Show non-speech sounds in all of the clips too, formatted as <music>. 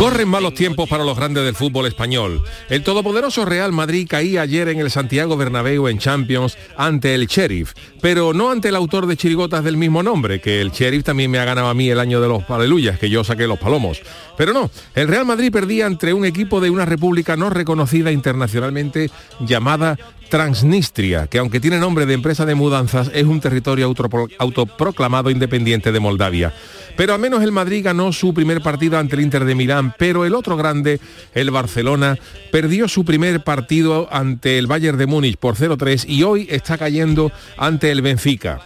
Corren malos tiempos para los grandes del fútbol español. El todopoderoso Real Madrid caía ayer en el Santiago Bernabéu en Champions ante el Sheriff, pero no ante el autor de chirigotas del mismo nombre, que el Sheriff también me ha ganado a mí el año de los aleluyas, que yo saqué los palomos. Pero no, el Real Madrid perdía entre un equipo de una república no reconocida internacionalmente llamada Transnistria, que aunque tiene nombre de empresa de mudanzas, es un territorio autopro- autoproclamado independiente de Moldavia. Pero al menos el Madrid ganó su primer partido ante el Inter de Milán, pero el otro grande, el Barcelona, perdió su primer partido ante el Bayern de Múnich por 0-3 y hoy está cayendo ante el Benfica.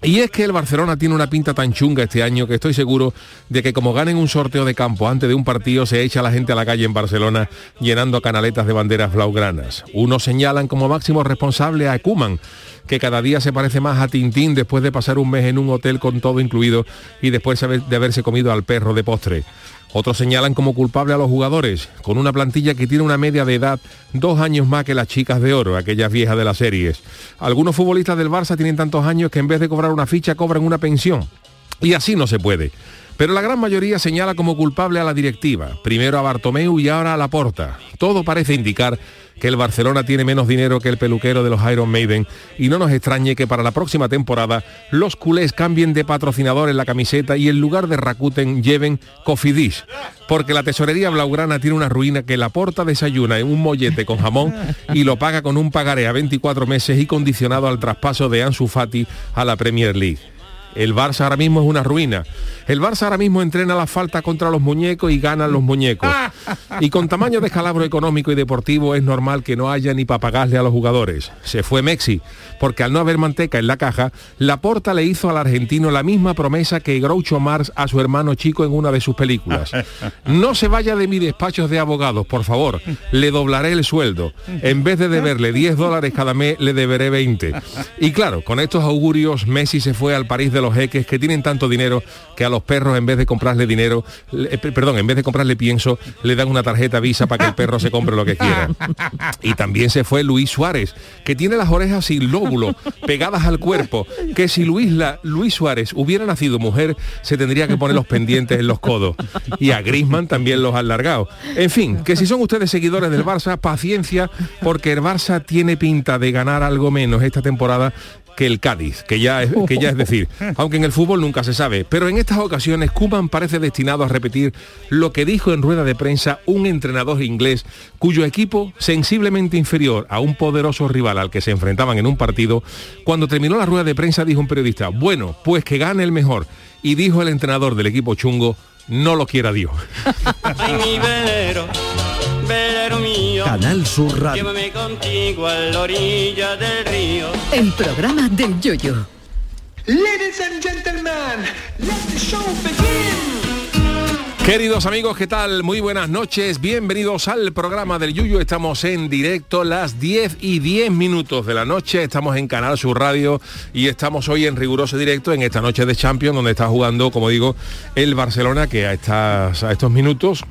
Y es que el Barcelona tiene una pinta tan chunga este año que estoy seguro de que como ganen un sorteo de campo antes de un partido se echa la gente a la calle en Barcelona llenando canaletas de banderas blaugranas. Unos señalan como máximo responsable a Kuman, que cada día se parece más a Tintín después de pasar un mes en un hotel con todo incluido y después de haberse comido al perro de postre. Otros señalan como culpable a los jugadores, con una plantilla que tiene una media de edad dos años más que las chicas de oro, aquellas viejas de las series. Algunos futbolistas del Barça tienen tantos años que en vez de cobrar una ficha cobran una pensión. Y así no se puede. Pero la gran mayoría señala como culpable a la directiva, primero a Bartomeu y ahora a Laporta. Todo parece indicar que el Barcelona tiene menos dinero que el peluquero de los Iron Maiden y no nos extrañe que para la próxima temporada los culés cambien de patrocinador en la camiseta y en lugar de Rakuten lleven Cofidis. Porque la tesorería blaugrana tiene una ruina que la porta desayuna en un mollete con jamón y lo paga con un pagaré a 24 meses y condicionado al traspaso de Ansu Fati a la Premier League. El Barça ahora mismo es una ruina. El Barça ahora mismo entrena la falta contra los muñecos y ganan los muñecos. <laughs> Y con tamaño descalabro económico y deportivo es normal que no haya ni para pagarle a los jugadores. Se fue Mexi, porque al no haber manteca en la caja, Laporta le hizo al argentino la misma promesa que Groucho Marx a su hermano chico en una de sus películas. <laughs> No se vaya de mi despacho de abogados, por favor. Le doblaré el sueldo. En vez de deberle 10 dólares cada mes, le deberé 20. Y claro, con estos augurios, Messi se fue al París de los jeques que tienen tanto dinero que a los perros en vez de comprarle dinero, eh, perdón, en vez de comprarle pienso, le dan una tarjeta Visa para que el perro se compre lo que quiera. Y también se fue Luis Suárez, que tiene las orejas sin lóbulo, pegadas al cuerpo, que si Luis, la, Luis Suárez hubiera nacido mujer, se tendría que poner los pendientes en los codos. Y a Grisman también los han largado. En fin, que si son ustedes seguidores del Barça, paciencia, porque el Barça tiene pinta de ganar algo menos esta temporada que el Cádiz, que ya, es, que ya es decir, <laughs> aunque en el fútbol nunca se sabe. Pero en estas ocasiones Kuman parece destinado a repetir lo que dijo en rueda de prensa un entrenador inglés cuyo equipo, sensiblemente inferior a un poderoso rival al que se enfrentaban en un partido, cuando terminó la rueda de prensa dijo un periodista, bueno, pues que gane el mejor. Y dijo el entrenador del equipo chungo, no lo quiera Dios. <laughs> Ay, mi velero, velero mío. Canal Sur Radio. Llévame contigo a la orilla del río. El programa del Yoyo. Ladies and gentlemen, let the show begin. Queridos amigos, ¿qué tal? Muy buenas noches, bienvenidos al programa del Yuyu. Estamos en directo las 10 y 10 minutos de la noche, estamos en Canal Sur Radio y estamos hoy en riguroso directo en esta noche de Champions, donde está jugando, como digo, el Barcelona, que a, estas, a estos minutos...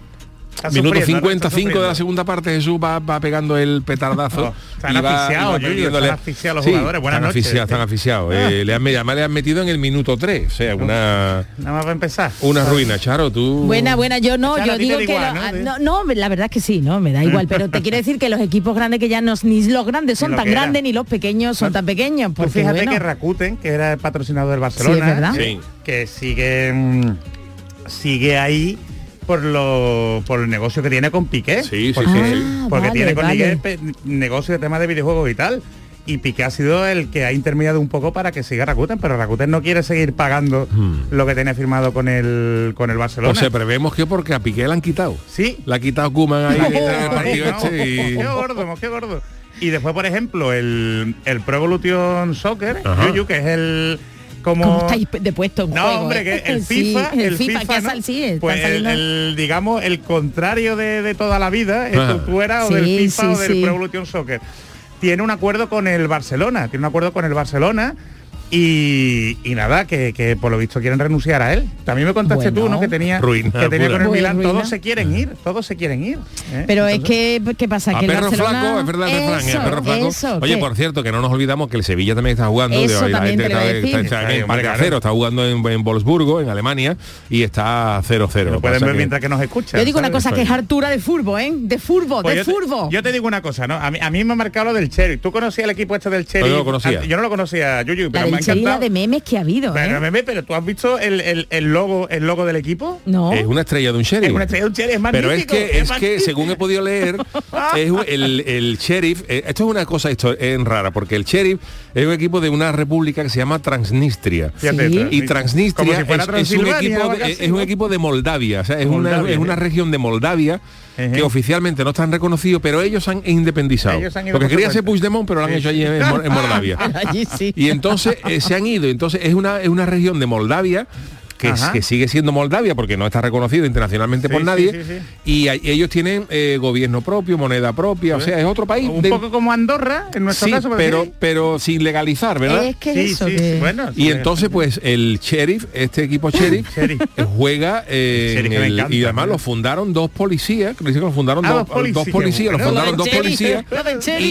Está Minuto sufriendo, ¿no? 55 Está de la segunda parte, Jesús va, va pegando el petardazo. Oh, están y va- asfixiados, y va Yuyu, perdiéndole- están asfixiados los Sí, jugadores. Buenas están noches. asfixiados, están asfixiados. Ah. Eh, le han, además le han metido en el minuto 3, o sea, una, Nada más va a empezar. una ruina. Charo, tú... Buena, buena, yo no, Charo, yo digo que igual, lo- ¿no? ah, no, no, la verdad es que sí, no, me da igual, pero te quiero decir que los equipos grandes que ya no, ni los grandes son lo tan grandes ni los pequeños son tan pequeños, Pues porque fíjate bueno, que Rakuten, que era el patrocinador del Barcelona, Sí, es verdad. Sí. que sigue sigue ahí por lo por el negocio que tiene con Piqué. Sí, sí, porque, sí, sí. Ah, porque vale, tiene con vale. Negocio de temas de videojuegos y tal. y Piqué ha sido el que ha intermediado un poco para que siga Rakuten, pero Rakuten no quiere seguir pagando lo que tenía firmado con el con el Barcelona. Hmm. Pues se prevemos que porque a Piqué le han quitado. Sí. Le ha quitado Kuman ahí <laughs> en el No, partido no, este y... Qué gordo, qué gordo. Y después, por ejemplo, el, el Pro Evolution Soccer. Yuyu, que es el como ¿Cómo estáis de puesto en no, juego, hombre, eh? que el <laughs> Sí, FIFA, el, el FIFA, FIFA, que ¿no? sal- sí, están pues el, saliendo- el, digamos el contrario de, de toda la vida, es Ah. eras o Sí, del FIFA sí, o del sí. Pro Evolution Soccer. Tiene un acuerdo con el Barcelona, tiene un acuerdo con el Barcelona y, y nada, que, que por lo visto quieren renunciar a él. También me contaste Bueno. tú, ¿no? Que tenía, Ruina que tenía con el Pues Milán, ruina. todos se quieren ir, todos se quieren ir. ¿eh? Pero es que, ¿qué pasa? A que el perro Barcelona- flaco, es verdad refrán. Eso, a perro flaco. eso, Oye, ¿qué? por cierto, que no nos olvidamos que el Sevilla también está jugando. Eso de- la también gente te está- en está jugando en, en Wolfsburgo, en Alemania, y está 0-0. Lo pueden ver que- mientras que nos escuchan. Yo digo una cosa, que es hartura de furbo, ¿eh? De furbo, Pues de yo, te, furbo. yo te digo una cosa, ¿no? A mí, a mí me ha marcado lo del Cherry. ¿Tú conocías el equipo este del Cherry? No, yo lo conocía. Yo no lo conocía, Yuyu, pero de memes que ha habido, Pero, ¿eh? meme, pero tú has visto el, el- el logo el logo del equipo? No. Es una estrella de un sheriff. Es una estrella de un es Pero es que, es que según he podido leer, <laughs> es el, el sheriff, eh, esto es una cosa esto es rara, porque el sheriff es un equipo de una república que se llama Transnistria. Sí. Y Transnistria si es, es un equipo de, algo así, es un ¿no? equipo de Moldavia, o sea, es, una, es una ¿eh? región de Moldavia que oficialmente no están reconocidos, pero ellos han independizado. Ellos han porque quería ser. Puigdemont, pero lo han hecho allí en, <laughs> Moldavia. Allí sí. Y entonces eh, se han ido. Entonces es una, es una región de Moldavia que, es- sigue siendo Moldavia porque no está reconocido internacionalmente Sí, por nadie. sí, sí. Y ellos tienen eh, gobierno propio, moneda propia, o sea, es otro país. un de- poco como Andorra, en nuestro sí, caso. pero, sí. pero sin legalizar, ¿verdad? Es que Sí, eso, sí, que- sí, bueno. Y sí, entonces, pues, el sheriff, este equipo sheriff, <laughs> eh, juega eh, Sheriff en el- encanta, y además ¿no? lo fundaron dos policías, que dicen que lo fundaron Ah, dos, dos policías, policías, lo bueno. fundaron Lo dos policías.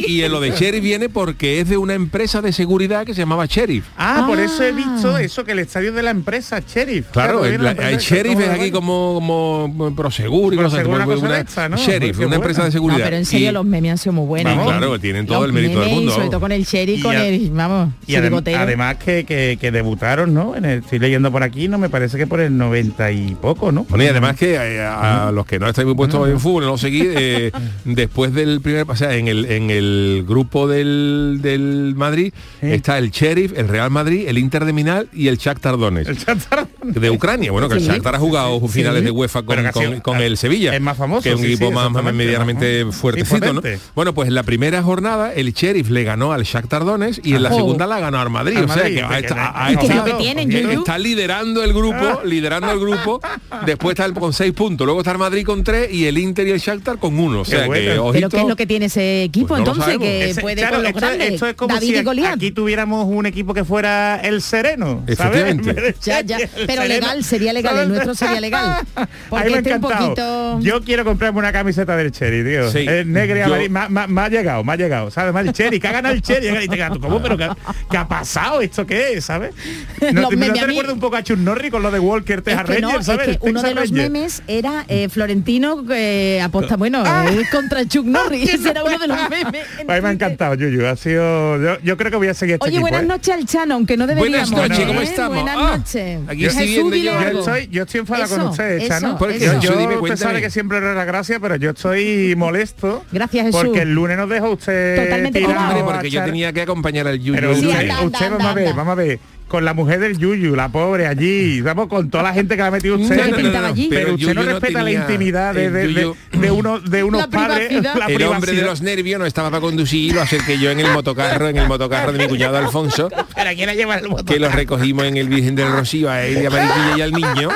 y en lo de sheriff viene porque es de una empresa de seguridad que se llamaba sheriff. Ah, por eso he Ah. visto eso, que el estadio de la empresa, Sheriff. Claro, el, la el sheriff es aquí como, como Prosegur y cosas una cosa una-. Sheriff, una empresa buena. de seguridad. No, pero en serio Y- los memes han sido muy buenos. Vamos, ¿eh? claro, tienen todo Los el mérito del mundo. Sobre todo con el Sherry, Y con a- el, vamos, Y adem- además que, que- que debutaron, ¿no? En el- estoy leyendo por aquí, no me parece que por el 90 y poco, ¿no? Bueno, y además que eh, a, a los que no estáis muy puestos en fútbol, no lo seguí, eh, <laughs> después del primer, o sea, en el, en el grupo del, del Madrid Sí. está el Sheriff, el Real Madrid, el Inter de Milán y el Shakhtar. El Shakhtar. <laughs> de Ucrania, bueno, que Sí. el Shakhtar ha jugado finales Sí. de UEFA con, el Sevilla. es más famoso, Que es un sí, equipo sí, más, más medianamente sí, fuertecito, ¿no? Bueno, pues en la primera jornada el Sheriff le ganó al Shakhtar Donetsk y en la segunda la ganó al Madrid. Al o sea que ha- está- liderando el grupo, <laughs> liderando el grupo. Después está el con seis puntos, luego está el Madrid con tres y el Inter y el Shakhtar con uno. O sea que bueno. Pero ojito. ¿qué es lo que tiene ese equipo Pues no entonces? Que Ese- puede claro, con los esto, grandes. esto es como David si aquí tuviéramos un equipo que fuera el sereno, ¿sabes? Ya, ya, pero Sereno. legal, sería legal, el ¿Sabes? nuestro sería legal. <laughs> Porque me este un encantado. poquito... Yo quiero comprarme una camiseta del Cherry, tío. Sí. Es negra y Yo- amarilla. Me, ha llegado, me ha llegado. ¿Sabes? Ha dicho, Cherry, que ha ganado el Cherry. Y te quedas tú, ¿cómo? ¿Pero qué, qué ha pasado? ¿Esto qué es? ¿Sabes? <laughs> ¿No, Los te, memes ¿no te recuerda un poco a Chun Norris con lo de Walker, Es Texas que no, Rangers, es ¿sabes? que uno de los Rangers. memes era eh, Florentino eh, aposta, bueno, Ah. eh, contra Chuck Norris. <laughs> Ese era uno de los memes. en A mí me ha encantado, Yuyu. Ha sido. Yo, yo creo que voy a seguir este Oye, equipo, buenas ¿eh? noches al Chano, aunque no deberíamos. Buenas noches, ¿eh? ¿cómo estamos? Buenas Ah, noches. aquí Yo- Yo estoy, yo estoy enfadado con ustedes, Chano. ¿Por qué? Yo, yo- usted sabe que siempre le da gracia, pero yo estoy <laughs> molesto. Gracias, Jesús. Porque el lunes nos dejó usted Totalmente. Hombre, porque yo tenía que acompañar al Yuyu. Pero Sí, usted, anda, usted anda, vamos a ver, vamos a ver. Con la mujer del Yuyu, la pobre allí, vamos con toda la gente que la ha metido usted. No, no, no. Pero, pero usted no respeta la intimidad de, el de, de, Yuyu- de uno, de unos La padres. privacidad. la el hombre de los nervios no estaba para conducir, lo acerqué yo en el motocarro, en el motocarro de mi cuñado Alfonso, ¿Pero quién lleva el que lo recogimos en el Virgen del Rocío a él y a Mariquilla y al niño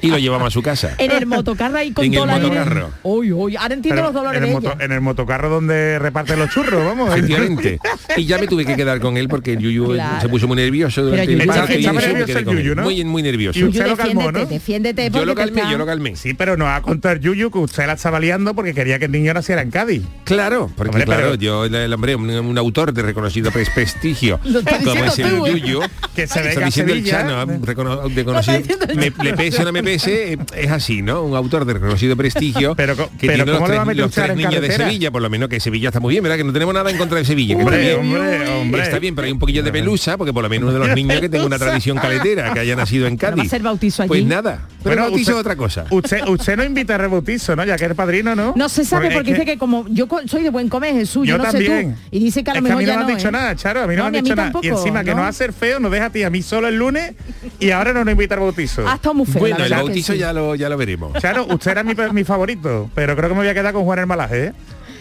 y lo llevamos a su casa. En el motocarro ahí con En el toda la motocarro. Uy, uy, ahora entiendo Pero los dolores en, el de moto- ella. en el motocarro donde reparten los churros, vamos. Efectivamente. Y ya me tuve que quedar con él porque el Yuyu Claro. se puso muy nervioso durante el estaba nervioso el. Yuyu, ¿no? Muy, muy nervioso. Y Yuyu, usted lo calmó, defiéndete, ¿no? defiéndete Yo lo calmé, está- yo lo calmé. Sí, pero nos va a contar Yuyu que usted la estaba liando porque quería que el niño naciera en Cádiz. Claro, porque Hombre, claro, pero- yo, el, el hombre, un, un autor de reconocido pres- prestigio, <laughs> como es el ¿eh? Yuyu, <laughs> Que se a diciendo el Sevilla. Chano, recono- de conocido, diciendo el me, Chano. le pese o no me pese, eh, es así, ¿no? Un autor de reconocido prestigio <laughs> Pero que pero tiene ¿cómo los le va a tres, meter los usted tres en niños de? Sevilla, por lo menos que Sevilla está muy bien, ¿verdad? Que no tenemos nada en contra de Sevilla. hombre, hombre. Está bien, pero hay un poquillo de pelusa, porque por lo menos uno de los <laughs> niños que tenga una tradición caletera, que haya nacido en Pero va a Cádiz. ser bautizo allí. Pues nada, pero Bueno, el bautizo usted- es otra cosa. Usted, usted no invita a rebautizo, ¿no? Ya que es padrino, ¿no? No se sabe Porque dice que como yo soy de buen comer, Jesús, yo, Yo no también. sé tú. Y dice que a lo Es que mejor a mí no me han no, dicho ¿eh? nada, Charo, a mí no, No, me han dicho nada. Y encima que ¿no? nos va a hacer feo, nos deja a ti a mí solo el lunes y ahora no nos invita al bautizo. Ha estado muy feo. Bueno, el bautizo ya lo, ya lo veremos. Charo, usted era mi, mi favorito, pero creo que me voy a quedar con Juan el Malaje, ¿eh?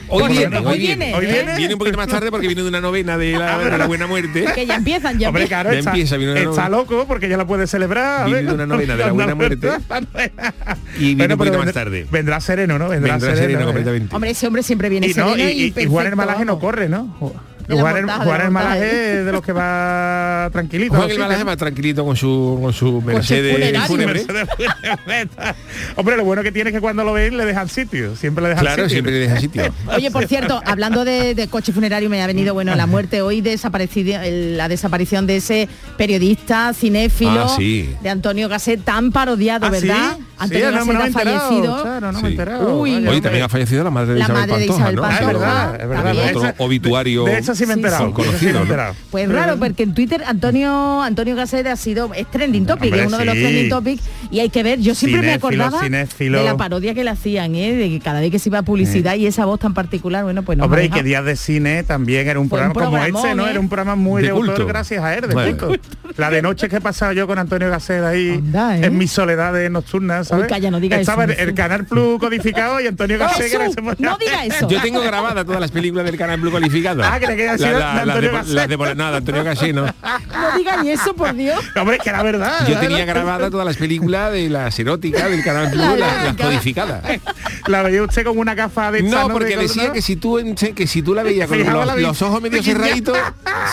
Hoy viene, hoy viene. ¿eh? viene. Viene un poquito más tarde porque viene de una novena de la, de la buena muerte. Que ya empiezan, ya Hombre, claro, Ya está, empieza, viene una está loco porque ya la puede celebrar. Viene de una novena de la <laughs> buena <laughs> muerte. Y viene un poquito más tarde. Vendrá sereno, ¿no? Vendrá, Vendrá sereno ¿eh? completamente. Hombre, ese hombre siempre viene Y, no, sereno y, y- y Juan no corre, ¿no? De Juan el, de la el Malaje es de los que va <laughs> tranquilito. Juan el Malaje va tranquilito con su, con su Mercedes funerario. fúnebre. Hombre, lo bueno que tiene es que cuando lo ven le dejan sitio. Siempre le dejan Claro, sitio. siempre le deja sitio. <laughs> Oye, por cierto, hablando de, de coche funerario, me ha venido, bueno, la muerte hoy desaparecida, el- la desaparición de ese periodista cinéfilo Ah, sí. de Antonio Gasset, tan parodiado, ¿Ah, sí? ¿verdad? Sí, Antonio no, no me Gasset ha he enterado, fallecido. Claro, no me he Sí. enterado. Uy, hombre. también ha fallecido la madre de La Isabel madre de Pantoja, Isabel ¿no? Ah, es Pantoja, verdad, es verdad. también. De Otro obituario De eso sí me he. Pues raro, porque en Twitter Antonio Antonio Gasset ha sido es trending topic, Hombre, es uno de los trending topics y hay que ver, yo siempre me acordaba cinéfilo. de la parodia que le hacían, ¿eh? de que cada vez que se iba a publicidad y esa voz tan particular, bueno, pues no Hombre, y que Días de Cine también era un Fue un programa como este, ¿no? ¿eh? Era un programa muy De de, autor culto. gracias a él, de Bueno. culto. La de noche que he pasado yo con Antonio Gasset ahí Anda, ¿eh? en mis soledades nocturnas, ¿sabes? Uy, calla, no diga Estaba eso, el. Canal Plus codificado y Antonio <laughs> Gasset no diga <laughs> eso. Yo tengo grabadas todas las películas del Canal Blue calificado. Ah, que sido de Antonio de, de, no, de Antonio no. <laughs> No digan eso, por Dios. Hombre, que era verdad. Yo tenía ¿verdad? grabadas todas las películas de las eróticas del Canal Blue, La las, codificadas. La veía usted con una gafa de No, porque De- decía ¿no? que si tú en- que si tú la veías con los, la ojos medio cerraditos,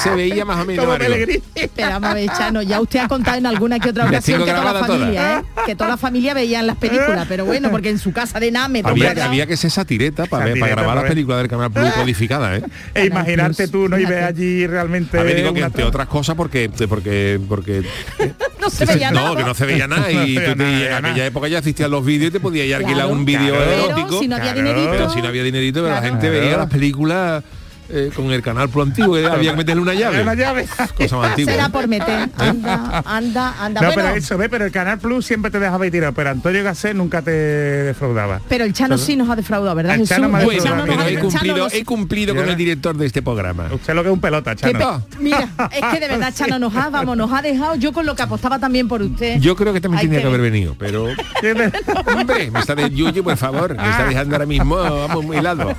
se veía más o menos como algo. Pellegrini. Pero vamos a ver, Chano, ya usted ha contado en alguna que otra ocasión que toda la familia, ¿eh? que toda la familia veían las películas, pero bueno, porque en su casa de nada me Había, había que ser satireta para, Satireta, para grabar las películas del Canal Blue codificadas, ¿eh? E imaginarte Tú, ¿no? Y ver allí realmente A ver, digo que entre otras cosas porque porque porque <laughs> no se veía no, nada. que no se veía <laughs> nada y No veía tú te- en aquella época ya existían los vídeos y te podías ir a alquilar Claro. un vídeo Claro. erótico. Pero si no había Claro. dinerito. Pero si no había dinerito, pero la Claro. gente veía Claro. las películas eh, con el canal Plus antiguo, que había que meterle una llave. <laughs> Una llave. Cosa más antigua. Será por meter. Anda, anda, anda. No, bueno, pero eso, ve, pero el Canal Plus siempre te dejaba ir tirado, pero Antonio Gasset nunca te defraudaba. pero el Chano sí nos ha defraudado, ¿verdad, El Jesús? Chano defraudado. nos pero ha- he cumplido, he cumplido con el director de este programa. Usted lo que es un pelota, ¿Qué Chano. Mira, es que de verdad <laughs> Chano nos ha, vamos, nos ha dejado yo con lo que apostaba también por usted. Yo creo que también Hay tenía que que haber venido, pero hombre, me está de Yuyu, por favor, me está dejando ahora mismo vamos muy helado.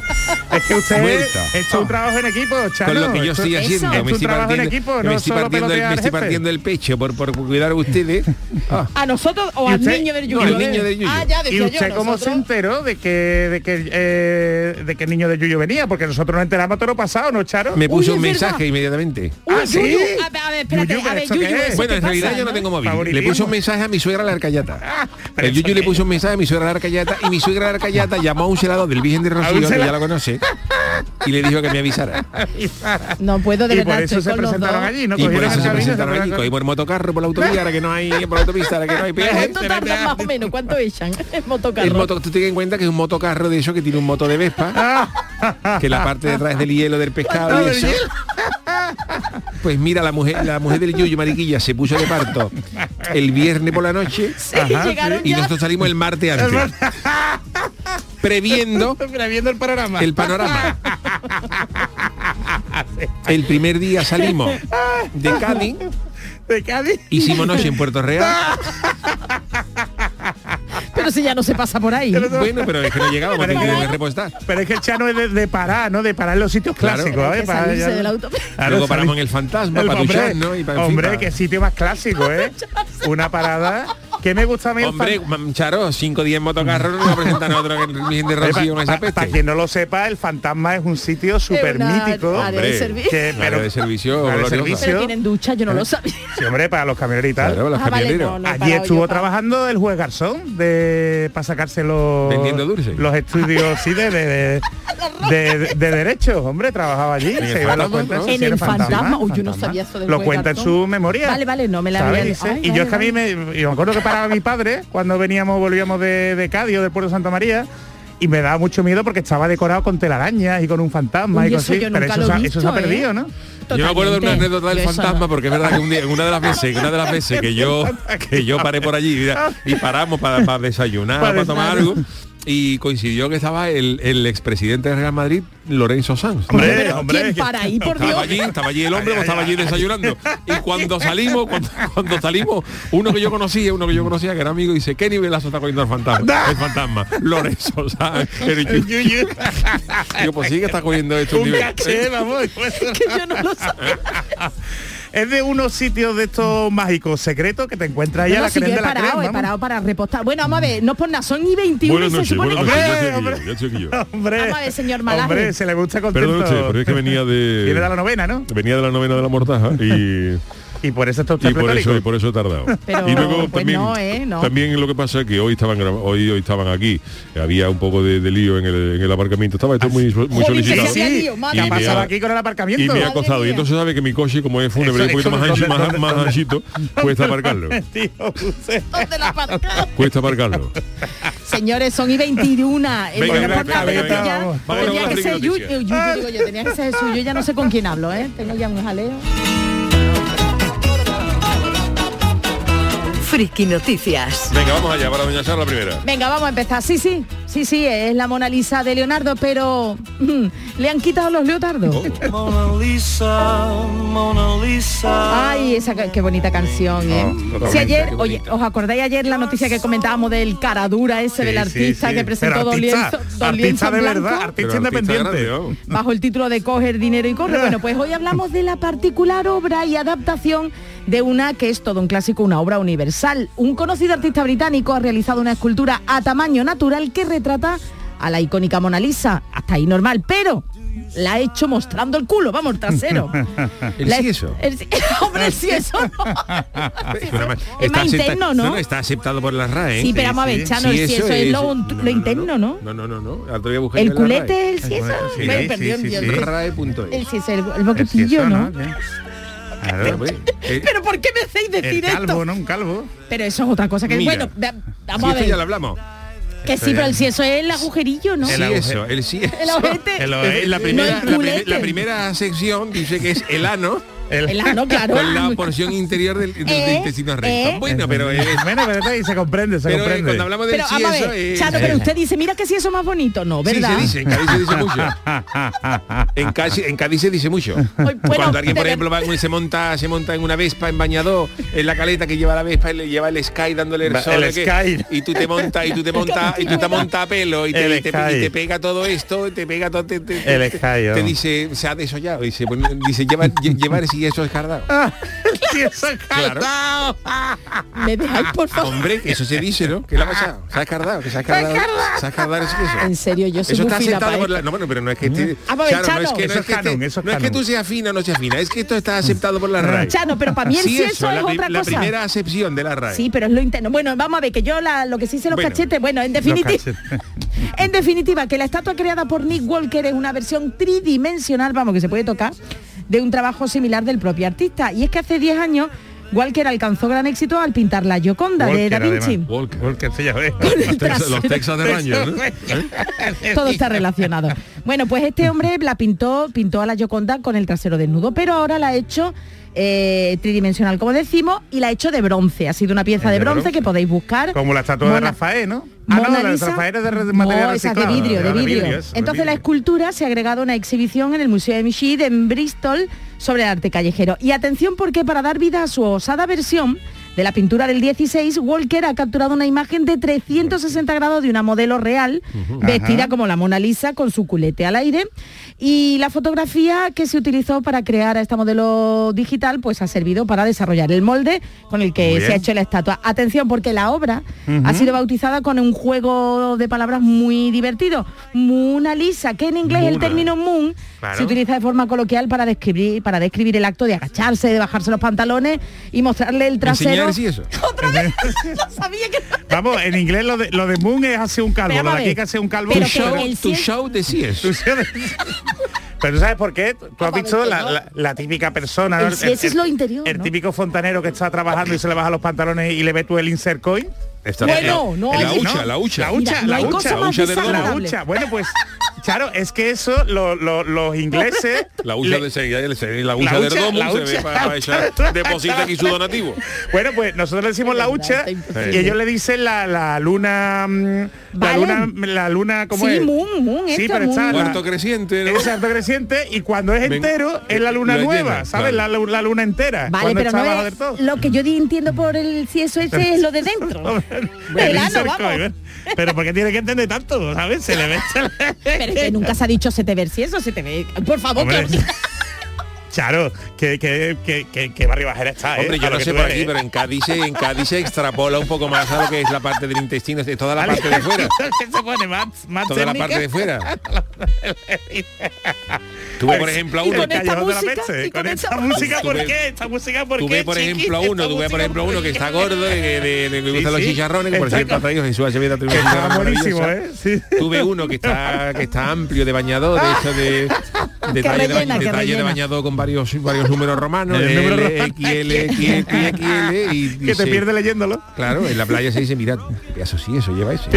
Es que usted hecho un trabajo en equipo, Chano. Con lo que yo Esto- estoy eso. haciendo, me estoy trabajo en partiendo, equipo, me no estoy solo partiendo, el, me estoy partiendo el pecho por, por cuidar a ustedes. <laughs> Ah, ¿A nosotros o ¿Y al usted? niño del No, Yuyo? al niño del Yuyo. Ah, ya ¿Y decía usted yo, cómo se nosotros- enteró de que de que eh, de que el niño de Yuyo venía? Porque nosotros nos enteramos todo lo pasado, ¿no, Charo? me puso Uy, un mensaje verdad. inmediatamente. Uy, ¿Ah, sí? A ver, a ver, espérate, Yuyu, a ver, ¿esto Yuyu, qué es? ¿eso Bueno, en realidad pasa, yo no no? tengo móvil. Le puse un mensaje a mi suegra la arcayata. pero El Yuyu le puso un mensaje a mi suegra la arcayata y mi suegra la arcayata llamó a un celador del Virgen de Rocío, que ya lo conoce, y le dijo que me avisara. No puedo, de y verdad, por eso se presentaron allí, ¿no? Y por eso se presentaron allí. Cogimos el motocarro por la autovía, ahora que no hay, por la autopista, ahora que no hay peaje. ¿Cuánto tardan más o menos? ¿Cuánto echan <laughs> el motocarro? El moto, tú ten en cuenta que es un motocarro de eso que tiene un moto de Vespa, <laughs> que la parte de atrás es del hielo del pescado y eso. Pues mira, la mujer, la mujer del Yuyu Mariquilla se puso de parto el viernes por la noche Sí, Ajá, y ya. nosotros salimos el martes antes. <laughs> Previendo <laughs> Mira, viendo el panorama. el panorama. <laughs> El primer día salimos de Cádiz, de Cádiz. hicimos noche en Puerto Real. <laughs> Pero si ya no se pasa por ahí. Bueno, pero es que no llegábamos, Pero que- repostar. Pero es que el Chano es de, de parar, ¿no? De parar en los sitios Claro. clásicos, ¿eh? Para- ya- de la autopista. Claro, Luego paramos en el Fantasma, El- para hombre, duchar, ¿no? Y para- en fin, hombre, para- qué sitio más clásico, ¿eh? Una parada. Que me gusta a mí el Hombre, fan- Charo, cinco días en motocarro no presentan otro que de <laughs> Rocío en esa Para quien no lo sepa, el fantasma es un sitio súper mítico. área de Hombre, servicio. que- área de servicio de servicio. Pero tienen ducha, yo no lo sabía. Sí, hombre, para los camioneros y tal. Claro, los Ah, vale, no, no. Allí estuvo yo para- trabajando el juez Garzón de para sacarse los Vendiendo dulce. los estudios sí de, de- de- de, <laughs> de- de derecho, hombre, trabajaba allí. el se iba a los fantasma, cuentos, En el fantasma. Uy, yo no sabía eso del Lo cuenta en su memoria. Vale, vale, no me la había- y yo es que a mí me, yo me acuerdo que paraba mi padre cuando veníamos, volvíamos de, de Cádiz o del puerto de Santa María. Y me daba mucho miedo porque estaba decorado con telarañas y con un fantasma Uy, y con eso así. Pero eso, eso se ha ¿eh? perdido, ¿no? Yo me acuerdo de una anécdota del fantasma no. porque es verdad que un día- en una de las veces, que una de las veces que yo <laughs> que yo paré por allí y paramos para, para desayunar, Para para, tomar algo y coincidió que estaba el, el expresidente del Real Madrid, Lorenzo Sanz. Hombre, hombre, ¿quién para ahí, por Estaba Dios? allí, estaba allí el hombre, pues estaba allí desayunando. Y cuando salimos, cuando, cuando salimos, uno que yo conocía, uno que yo conocía que era amigo, dice, ¿qué nivelazo está cogiendo el fantasma? El fantasma, Lorenzo, <laughs> yuyu. yo, pues sí que está cogiendo esto un nivel. caché, vamos. <laughs> que yo no lo sabía. <laughs> Es de unos sitios de estos mágicos secretos que te encuentras ahí No, a no, la si he de la parado, crema, he parado para repostar. Bueno, vamos a ver, no por nada, son y 21 Buenas y se noches, supone buenas que- noches, ya sé que yo. Hombre, Vamos a ver, señor Malaje. Hombre, se le gusta contento. Perdón usted, pero es que venía de... <laughs> Viene de la novena, ¿no? Venía de la novena de la mortaja y, <laughs> Y por eso está usted y por pletórico. eso y por eso he tardado. <laughs> Pero, y luego pues también, no, ¿eh? No. también lo que pasa es que hoy estaban hoy, hoy estaban aquí, había un poco de, de lío en el, en el aparcamiento, estaba esto muy, muy que solicitado. se había lío, madre ¿Qué ha Y me pasado ha- aquí con el aparcamiento? Y me ha costado. Y entonces sabe que mi coche, como es fúnebre, Eso- un poquito eso, más, ancho, ¿dónde- más, dónde- más dónde? anchito, cuesta aparcarlo. <laughs> Tío, usted. ¿Dónde la aparcamos? Cuesta aparcarlo. Señores, son y 21. El Venga, bueno, venga, por nada, venga, pero venga, ya vamos. Vámonos tenía que ser tenía que Jesús. Yo ya no sé con quién hablo, ¿eh? Tengo ya un jaleo. Friki Noticias. Venga, vamos allá para doña Sara la primera. Venga, vamos a empezar. Sí, sí, sí, sí, es la Mona Lisa de Leonardo, pero mm, <laughs> le han quitado los leotardos. Oh. <laughs> Ay, esa qué bonita canción, ¿eh? Oh, totalmente, si ayer, oye. ¿os acordáis ayer la noticia que comentábamos del cara dura ese Sí, del artista sí. que presentó Pero dos artista, dos artista de verdad, artista artista independiente. grande, bajo el título de Coger dinero y corre. Bueno, pues hoy hablamos de la particular obra y adaptación de una que es todo un clásico, una obra universal. Un conocido artista británico ha realizado una escultura a tamaño natural que retrata a la icónica Mona Lisa. Hasta ahí normal, pero la ha hecho mostrando el culo, vamos, el trasero. <laughs> ¿El La- sí eso? el <laughs> hombre, el sí eso no. Es más acepta- interno, ¿no? está aceptado por la RAE. Sí, pero vamos a ver. Chano, el sí eso es lo, lo interno, ¿no? No, no, no, no. El culete es el sí eso. Sí, Me perdí. El sí es el, boquetillo, ¿no? Claro. Eh, Pero ¿por qué me hacéis El decir calvo, esto? ¿no? Un calvo. Pero eso es otra cosa que Mira. bueno, vamos a esto ya lo ver. hablamos. Que sí, pero el si eso es el agujerillo, ¿no? Sí, El agujero. eso, el sí El ojete. El En primera, el la primera sección dice que es el ano El- El ano, claro. con la porción interior del, del Eh, intestino recto. eh. Bueno, pero es, Bueno, pero está ahí se comprende, se pero es comprende. cuando hablamos del Pero sí eso ver, es- Chano, pero usted dice, mira que si eso es más bonito, no, Sí, ¿verdad? se dice, en Cádiz se dice mucho. <laughs> En Cádiz, en Cádiz se dice mucho. bueno, Cuando alguien, por ejemplo, va se monta, se monta en una Vespa en bañador, en la caleta que lleva la Vespa y le lleva el Sky dándole el sol. el. Sky. Y tú te montas, y tú te <laughs> montas, y tú te montas a pelo y te, y te- y te pega todo esto, te pega todo, te, te- El te- Sky, te oh. dice, se ha desollado, dice, bueno, dice, lleva, lle- llevar si eso es cardado. Sí, eso es Claro. caldao. ¿Me dejáis, por favor? Hombre, que eso se dice, ¿no? ¿Qué le ha pasado? Se ha escardado, que se ha escardado. Se ha escardado ese queso. En serio, yo soy Eso muy está fina aceptado para por la... esto. No, bueno, pero no es que... Te... Ah, Chano, no es que, no Eso es es que, canon, te- eso es no es que canon. tú seas fina o no seas fina, es que esto está aceptado por la RAE. Chano, pero para mí el sí, eso la, es pri- otra la cosa. primera acepción de la RAE. Sí, pero es lo interno. Bueno, vamos a ver, que yo la- lo que sí sé los Bueno. cachetes, bueno, en definitiva, <laughs> en definitiva, que la estatua creada por Nick Walker es una versión tridimensional, vamos, que se puede tocar, de un trabajo similar del propio artista. Y es que hace 10 años Walker alcanzó gran éxito al pintar la Gioconda de Da Vinci. además. Walker. Walker, sí, ya ves. Los, Texas, trasero. los Texas de ¿no? <laughs> Todo está relacionado. Bueno, pues este hombre la pintó, pintó a la Gioconda con el trasero desnudo, pero ahora la ha hecho eh, tridimensional, como decimos, y la hecho de bronce. Ha sido una pieza De de bronce, bronce. que podéis buscar. Como la estatua de Rafael, ¿no? Ah, Mona no, la de. Rafael es de No, material esa es de vidrio, de Ah, vidrio. de Entonces la vidrio. escultura se ha agregado a una exhibición en el Museo de Michid en Bristol sobre el arte callejero. Y atención porque para dar vida a su osada versión de la pintura del 16, Walker ha capturado una imagen de 360 grados de una modelo real, vestida Ajá. como la Mona Lisa con su culete al aire. Y la fotografía que se utilizó para crear a esta modelo digital, pues ha servido para desarrollar el molde con el que se ha hecho la estatua. Atención, porque la obra ha sido bautizada con un juego de palabras muy divertido. Mona Lisa, que en inglés el término moon Claro. se utiliza de forma coloquial para describir, para describir el acto de agacharse, de bajarse los pantalones y mostrarle el trasero si eso. <laughs> Otra vez. no sabía que... <laughs> Vamos, en inglés lo de, lo de Moon es hacer un calvo, Pero lo de aquí que hacer un calvo. Tu Pero que show, el tu show de si eso. <laughs> Pero ¿sabes por qué? Tú has visto la, la- la típica persona, ¿no? El si ese es lo interior, El ¿no? típico fontanero que está trabajando y se le baja los pantalones y le ve tú el insert coin. Está Bueno, no, la ¿no? la hucha. La hucha, Mira, no la hay hucha. cosa la domo. La hucha. Bueno, pues, claro, es que eso lo- lo- los ingleses... <laughs> La hucha de seguida, se- la hucha La del domo la se ve para, echar, <laughs> deposita aquí su donativo. Bueno, pues nosotros le decimos la hucha y ellos le dicen la, la luna... mm, La luna, la luna, ¿cómo Sí, es? moon, moon, Sí, pero está Cuarto creciente, ¿no? Es alto creciente y cuando es entero es la luna nueva, llena, ¿sabes? claro. La, la- la luna entera. Vale, cuando pero está no abajo es del todo. lo que yo entiendo por el si eso es lo de <laughs> dentro. El el ano, insert vamos. Pero porque tiene que entender tanto, ¿sabes? Se le ve. se le- Pero es que nunca se ha dicho se te ve si eso se te ve. Por favor, Hombre, que- Claro, que, que, que, que, que barrio bajera está, ¿eh? Hombre, A yo lo no sé por eres. aquí, pero en Cádiz, se, en Cádiz se extrapola un poco más a lo que es la parte del intestino, de toda la parte de fuera. <laughs> se pone más, más Toda la técnica. parte de fuera. <laughs> Tú ves, por ejemplo, a uno. con esta la música, con con esta música, ¿por qué? Esta música, ¿por qué? ves, por ejemplo, a uno, ves, por ejemplo, a uno que está gordo, que le Sí, gustan los chicharrones, que por cierto ha traído Jesús Acevedo, chicharrón buenísimo. ¿eh? Ves uno que está que está amplio de bañador, de hecho de, <laughs> de talle, de, rellena, de bañador con varios varios números romanos, El número L. XL, XL, XL y Que te pierde leyéndolo. Claro, en la playa se dice, mira, eso sí, eso lleva eso.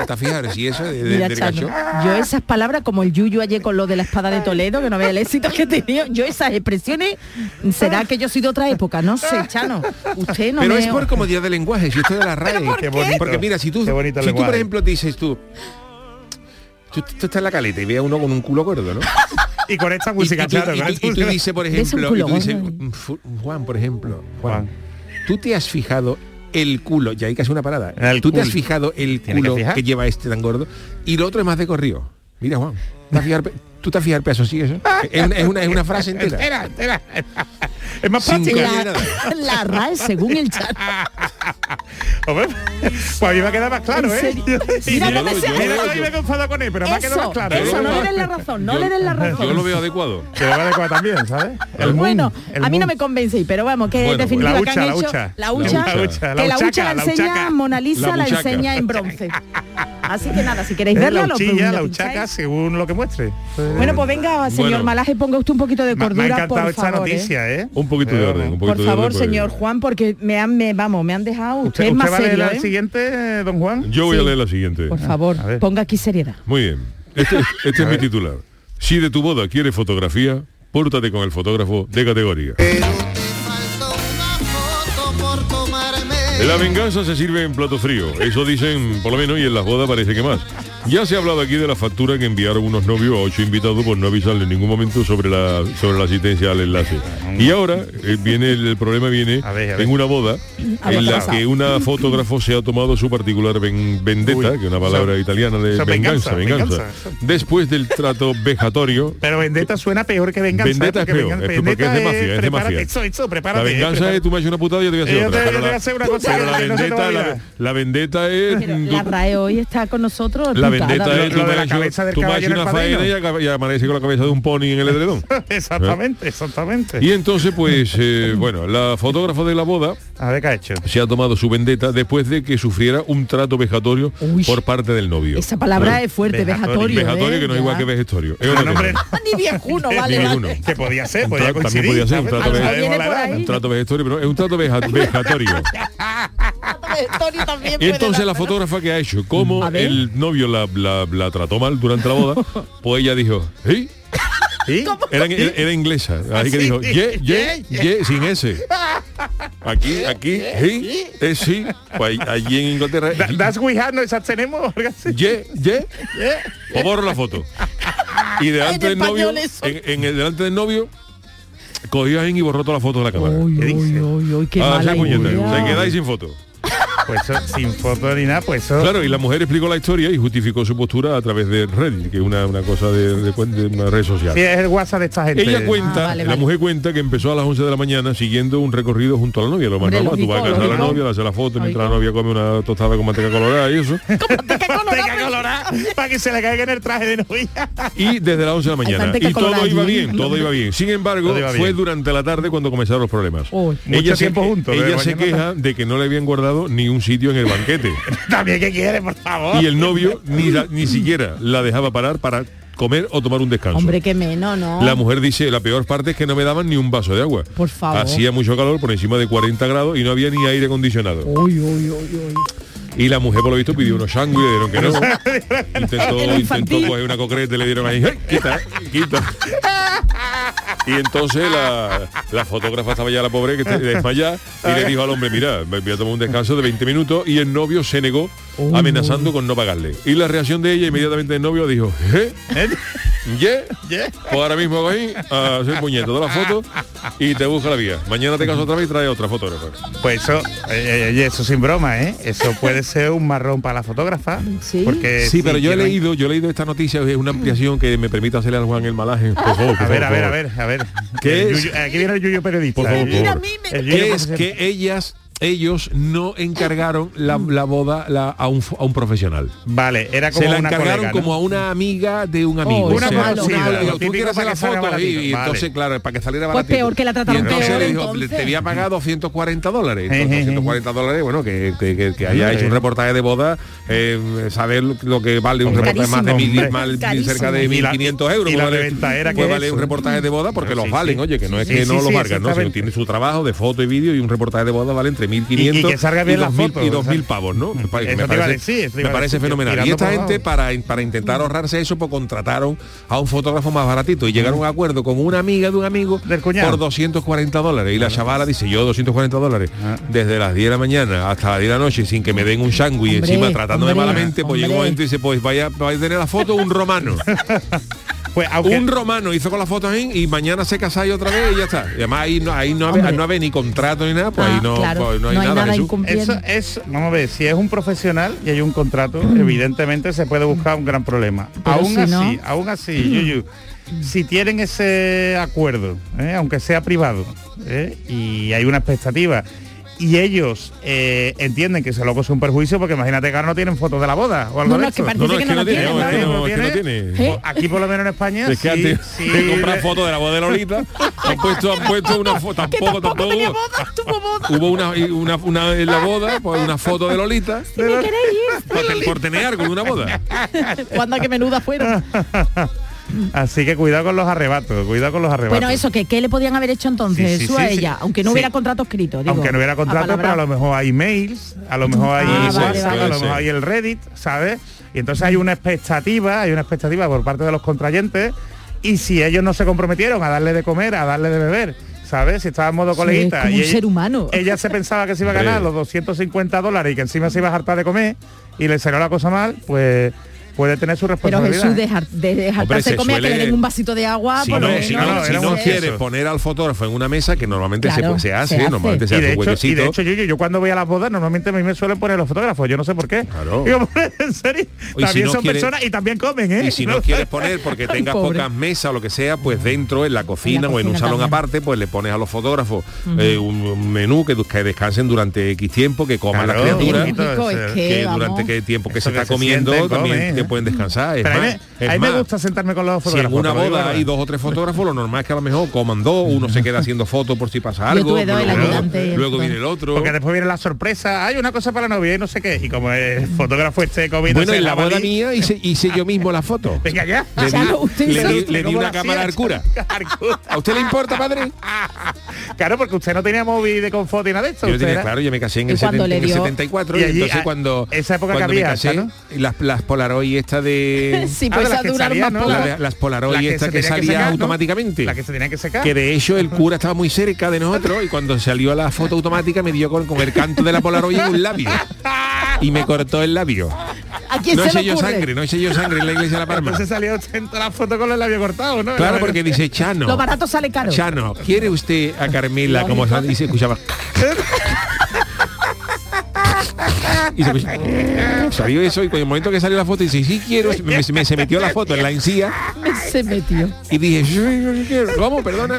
Está fijar, si eso de, de, Mira, del Chano, gacho. yo esas palabras como el yuyu ayer con lo de la espada de Toledo, que no vea el éxito que he tenido, yo esas expresiones, será que yo soy de otra época, no sé, Chano. Usted no Pero me... es por comodidad de lenguaje, si esto de la <laughs> RAE. por Qué bonito. Porque mira, si tú, si tú por ejemplo dices tú, tú, tú estás en la caleta y ve a uno con un culo gordo, ¿no? <laughs> Y con esta Y, música, y tú, claro. y y tú dices, por <laughs> ejemplo, y tú dices. "Mm, Juan, por ejemplo, Juan, Juan. tú te has fijado el culo, ya hay casi una parada, El tú te has fijado el que culo fijar. que, lleva este tan gordo y lo otro es más de corrido. Mira, Juan, ¿te has fijado el pe- ¿tú te has fijado el peso? Sí, eso. Es una, es una, es una frase <laughs> entera. Espera, espera. Es más Sin práctico. coño. la, <laughs> la RAE según el chat. <laughs> Hombre, pues a mí me ha quedado más claro, ¿En ¿eh? Mira que me mira que yo- me he enfadado con él, pero me ha quedado más Eso, claro. eso, Yo no lo- le den la razón, no yo- le den la razón. Yo lo veo adecuado. Que me va adecuado también, ¿sabes? El bueno, moon, el a mí no moon. me convencéis, pero vamos, que Bueno, en definitiva la que han la hecho hucha. la hucha. La hucha, la que la hucha la la enseña. Mona Lisa, La enseña en bronce. Así que nada, si queréis Es verla, la lo lo la uchaca, según lo que muestre. Bueno, pues venga, señor Bueno. Malaje, ponga usted un poquito de me ha cordura, encantado por esta favor. ¿eh? noticia, ¿eh? Un poquito de orden, un poquito Por de favor, orden, señor Juan, porque me han, me, vamos, me han dejado. Usted, ¿Usted, es usted más va a leer la ¿eh? siguiente, don Juan? Yo voy a leer la siguiente. Por favor, ponga aquí seriedad. Muy bien. Este, este es mi titular. Si de tu boda quieres fotografía, pórtate con el fotógrafo de categoría. La venganza se sirve en plato frío, eso dicen por lo menos y en las bodas parece que más. Ya se ha hablado aquí de la factura que enviaron unos novios a ocho invitados por no avisarle en ningún momento sobre la sobre la asistencia al enlace. Y ahora eh, viene el, el problema viene A ver, a ver. en una boda en ¿qué la que una fotógrafo se ha tomado su particular ven- vendetta, Uy, que es una palabra italiana de venganza, venganza, venganza, venganza. Después del trato vejatorio Pero vendetta suena peor que venganza. Vendetta es peor, vengan- es porque es de mafia, es de mafia. Eso, eso, La venganza es tú me haces una putada y yo te voy a hacer otra. te- pero yo te voy la- pero no vendetta, la, vendetta es la RAE hoy está con nosotros. la vendetta es tú de me la cabeza del tú me una faena y, amanece con la cabeza de un pony en el edredón. <laughs> Exactamente, exactamente. Y entonces, pues, eh, bueno, la fotógrafa de la boda A ver qué ha hecho. se ha tomado su vendetta después de que sufriera un trato vejatorio Uy. por parte del novio. Esa palabra es fuerte, Vejatorio. vejatorio. Vejatorio ¿eh? que no es igual que vegetorio. Es Ah. Ni viejuno, vale, <laughs> Ni vale. uno. que podía ser, podía también podía ser un trato. ¿no? Un trato pero es un trato veja- <laughs> vejatorio. Y entonces la fotógrafa que ha hecho, como el novio la, la- la trató mal durante la boda, <laughs> pues ella dijo, ¿sí? <laughs> ¿Sí? Era, era- era inglesa, así que sí? dijo, ye, ye, Ye, sin ese. Aquí, aquí, sí, es sí. Pues allí en Inglaterra, Da- Das we have, ¿no? ¿Esas tenemos? Ye, ye, o borro la foto. Y delante del novio, en, en el delante del novio, cogió a y borró toda la foto de la cámara. Uy, ¿Qué uy, dice? uy, uy, qué Ah, mala se puñeta, idea. se quedáis sin foto. Pues eso, sin foto ni nada, pues eso... Claro, y la mujer explicó la historia y justificó su postura a través de Reddit, que es una, una cosa de, de de una red social. Sí, es el WhatsApp de esta gente. Ella cuenta, Ah, vale, la vale. mujer cuenta que empezó a las 11 de la mañana siguiendo un recorrido junto a la novia, lo más normal, tú vas a casa de la novia, le haces la foto mientras la novia come una tostada con manteca colorada y eso. <laughs> Tenga <laughs> colorada para que se le caiga en el traje de novia. Y desde las 11 de la mañana. manteca Y todo iba bien, todo iba bien. Sin embargo, fue durante la tarde cuando comenzaron los problemas. Uy. Mucho se, tiempo juntos, ella se queja de que no le habían guardado ni un sitio en el banquete. <laughs> También que quiere, por favor. y el novio ni, la- ni siquiera la dejaba parar para comer o tomar un descanso. Hombre, que menos, ¿no? La mujer dice, la peor parte es que no me daban ni un vaso de agua. Por favor. Hacía mucho calor por encima de 40 grados y no había ni aire acondicionado. Uy, uy, uy, uy. Y la mujer por lo visto pidió unos sándwiches, le dieron que no. <laughs> intentó, intentó coger una concreta y le dieron ahí, "Ay, quita, quita. Y entonces la, la fotógrafa estaba ya la pobre que <laughs> desmayada y le dijo al hombre, mira, me voy a tomar un descanso de 20 minutos y el novio se negó amenazando con no pagarle. Y la reacción de ella inmediatamente el novio dijo, ¿eh? ¿Yeah? Pues ahora mismo voy a hacer puñeto de la foto y te busca la vía. Mañana te caso otra vez y trae otra fotógrafa. Pues eso, eh, eh, eso sin broma, ¿eh? Eso puede ser un marrón para la fotógrafa. Sí. Porque Sí, si pero yo he leído, yo he leído esta noticia, es una ampliación que me permite hacerle al Juan el malaje. Por favor, por A ver, favor, a ver, a ver, a ver. ¿Qué es? aquí viene el yuyo periodista. Por favor, por favor. Mira, a mí me- el yuyo que es que ellas ellos no encargaron la, la boda la- a, un, a un profesional. Vale, era como Se la una encargaron colega, ¿no? como a una amiga de un amigo. Oh, O una sea, una- malo. digo, Lo tú quieres hacer para la foto y, y vale. entonces, claro, para que saliera Pues baratito. peor que la trataron Y entonces peor, le dijo, entonces. te había pagado 240 dólares. Entonces, 240 dólares, bueno, que, que- que- que haya hecho un reportaje de boda, eh, saber lo que vale un reportaje más de mil, más- cerca de Y la- 1.500 euros. y la pues pues que vale un reportaje de boda porque los sí, valen, sí. oye, que no es que sí, no los sí, valgan, ¿no? Tiene su trabajo de foto y vídeo y un reportaje de boda vale entre 1.500 Y- y que salga bien la 2.000 foto, y o 2.000 sea. pavos, ¿no? Me, parece, decir, eso me iba a parece decir, fenomenal. Y esta gente, para, para intentar ahorrarse eso, pues contrataron a un fotógrafo más baratito y llegaron a un acuerdo con una amiga de un amigo Del cuñado. por 240 dólares. Y la chavala dice, yo 240 dólares, Ah. desde las 10 de la mañana hasta las 10 de la noche, sin que me den un sándwich Hombre, encima tratándome hombre, malamente, pues llega un hombre. momento y dice, pues vaya, vaya a tener la foto un romano. <laughs> Pues aunque, Un romano hizo con la foto ahí y mañana se casáis otra vez y ya está. Y además ahí no, ahí no, había, no ni contrato ni nada, pues Ah, ahí no, claro, pues no hay no hay nada. nada Jesús. incumpliendo. eso es, vamos a ver, si es un profesional y hay un contrato, evidentemente se puede buscar un gran problema. Pero aún si así, no- aún así, Yuyu, si tienen ese acuerdo, ¿eh? aunque sea privado, ¿eh? y hay una expectativa, y ellos eh, entienden que ese loco es un perjuicio, porque imagínate que ahora no tienen fotos de la boda o algo No, de no, es que esto. parece No, no, es que la no tiene, tienen, no, es que ¿no? tiene. ¿Eh? Aquí por lo menos en España Es que sí, antes sí, de comprar fotos de la boda de Lolita, <laughs> han puesto, han puesto una foto, tampoco, tampoco tampoco. tenía boda, tuvo boda. Hubo una, una, una en la boda, pues una foto de Lolita, ¿Qué me queréis? por, ten- por tener algo de una boda. <laughs> Cuando que menuda fueron. <laughs> Así que cuidado con los arrebatos, cuidado con los arrebatos. Bueno, eso, que ¿qué le podían haber hecho entonces Sí, sí, eso a sí, sí. ella? Aunque no Sí. hubiera contrato escrito. digo, Aunque no hubiera contrato, pero a lo mejor hay mails, a lo mejor hay Ah, WhatsApp, vale, vale. a lo Sí. mejor hay el Reddit, ¿sabes? Y entonces hay una expectativa, hay una expectativa por parte de los contrayentes y si ellos no se comprometieron a darle de comer, a darle de beber, ¿sabes? Si estaba en modo Sí, coleguita es como y un ella, ser humano. ella se pensaba que se iba a ganar los 250 dólares y que encima se iba a hartar de comer y le salió la cosa mal, pues puede tener su Pero responsabilidad. Jesús, dejar, de dejar Hombre, se se come a que le den un vasito de agua. Si por no, si no, no, si no quieres poner al fotógrafo en una mesa, que normalmente se, Claro, se hace, se hace. normalmente se y hace de, un hecho, y de hecho, yo, yo cuando voy a las bodas, normalmente a mí me suelen poner los fotógrafos, yo no sé por qué. Claro. Digo, <laughs> en serio, Y si también no son quiere- personas y también comen, ¿eh? Y si no <laughs> quieres poner porque <laughs> tengas Pobre. pocas mesas o lo que sea, pues dentro en la cocina, o en un salón también. aparte, pues le pones a los fotógrafos eh, un, menú que, que descansen durante X tiempo, que coman Claro, las criaturas. ese- es que, durante qué tiempo que se está comiendo también. Pueden descansar. Es Pero a mí, me- es a mí me más, gusta sentarme con los si en fotógrafos. una boda hay dos o tres fotógrafos, lo normal es que a lo mejor coman dos, uno se queda haciendo fotos por si pasa Yo algo, tuve dos, el luego, el viene el otro. Porque después viene la sorpresa, hay una cosa para la novia y no sé qué. Y como el fotógrafo esté comiendo Bueno, en la boda mía hice, hice yo mismo la foto. <laughs> Venga ya. Le di, Ya no, usted le hizo di- esto, le di ¿Cómo una cámara al cura. <laughs> ¿A usted le importa, padre? <laughs> Claro, porque usted no tenía móvil de confort y nada de esto. Yo tenía, claro, yo me casé en ¿Y el, cuándo 70 le en el dio? 74 y, Y allí, entonces cuando esa época cuando que me casé, las, las Polaroid esta de <laughs> Sí, Ah, pues de las a que durar salían, más ¿no? poco. la de- las Polaroid La que esta que, salía automáticamente. La que se tenía que secar. que de hecho el cura estaba muy cerca de nosotros y cuando salió la foto automática me dio con, con el canto de la Polaroid en un labio y me cortó el labio. ¿A quién No se le yo sangre, no hice yo sangre en la iglesia de la Palma. Entonces salió la foto con los labios cortados, ¿no? Claro, porque dice Chano. Lo barato sale caro. Chano, ¿quiere usted a Carmela como se escuchaba? <laughs> y se, salió eso y con el momento que salió la foto dice, sí quiero, me, me- se metió la foto en la encía Se metió. y dije. ¿cómo? Perdona.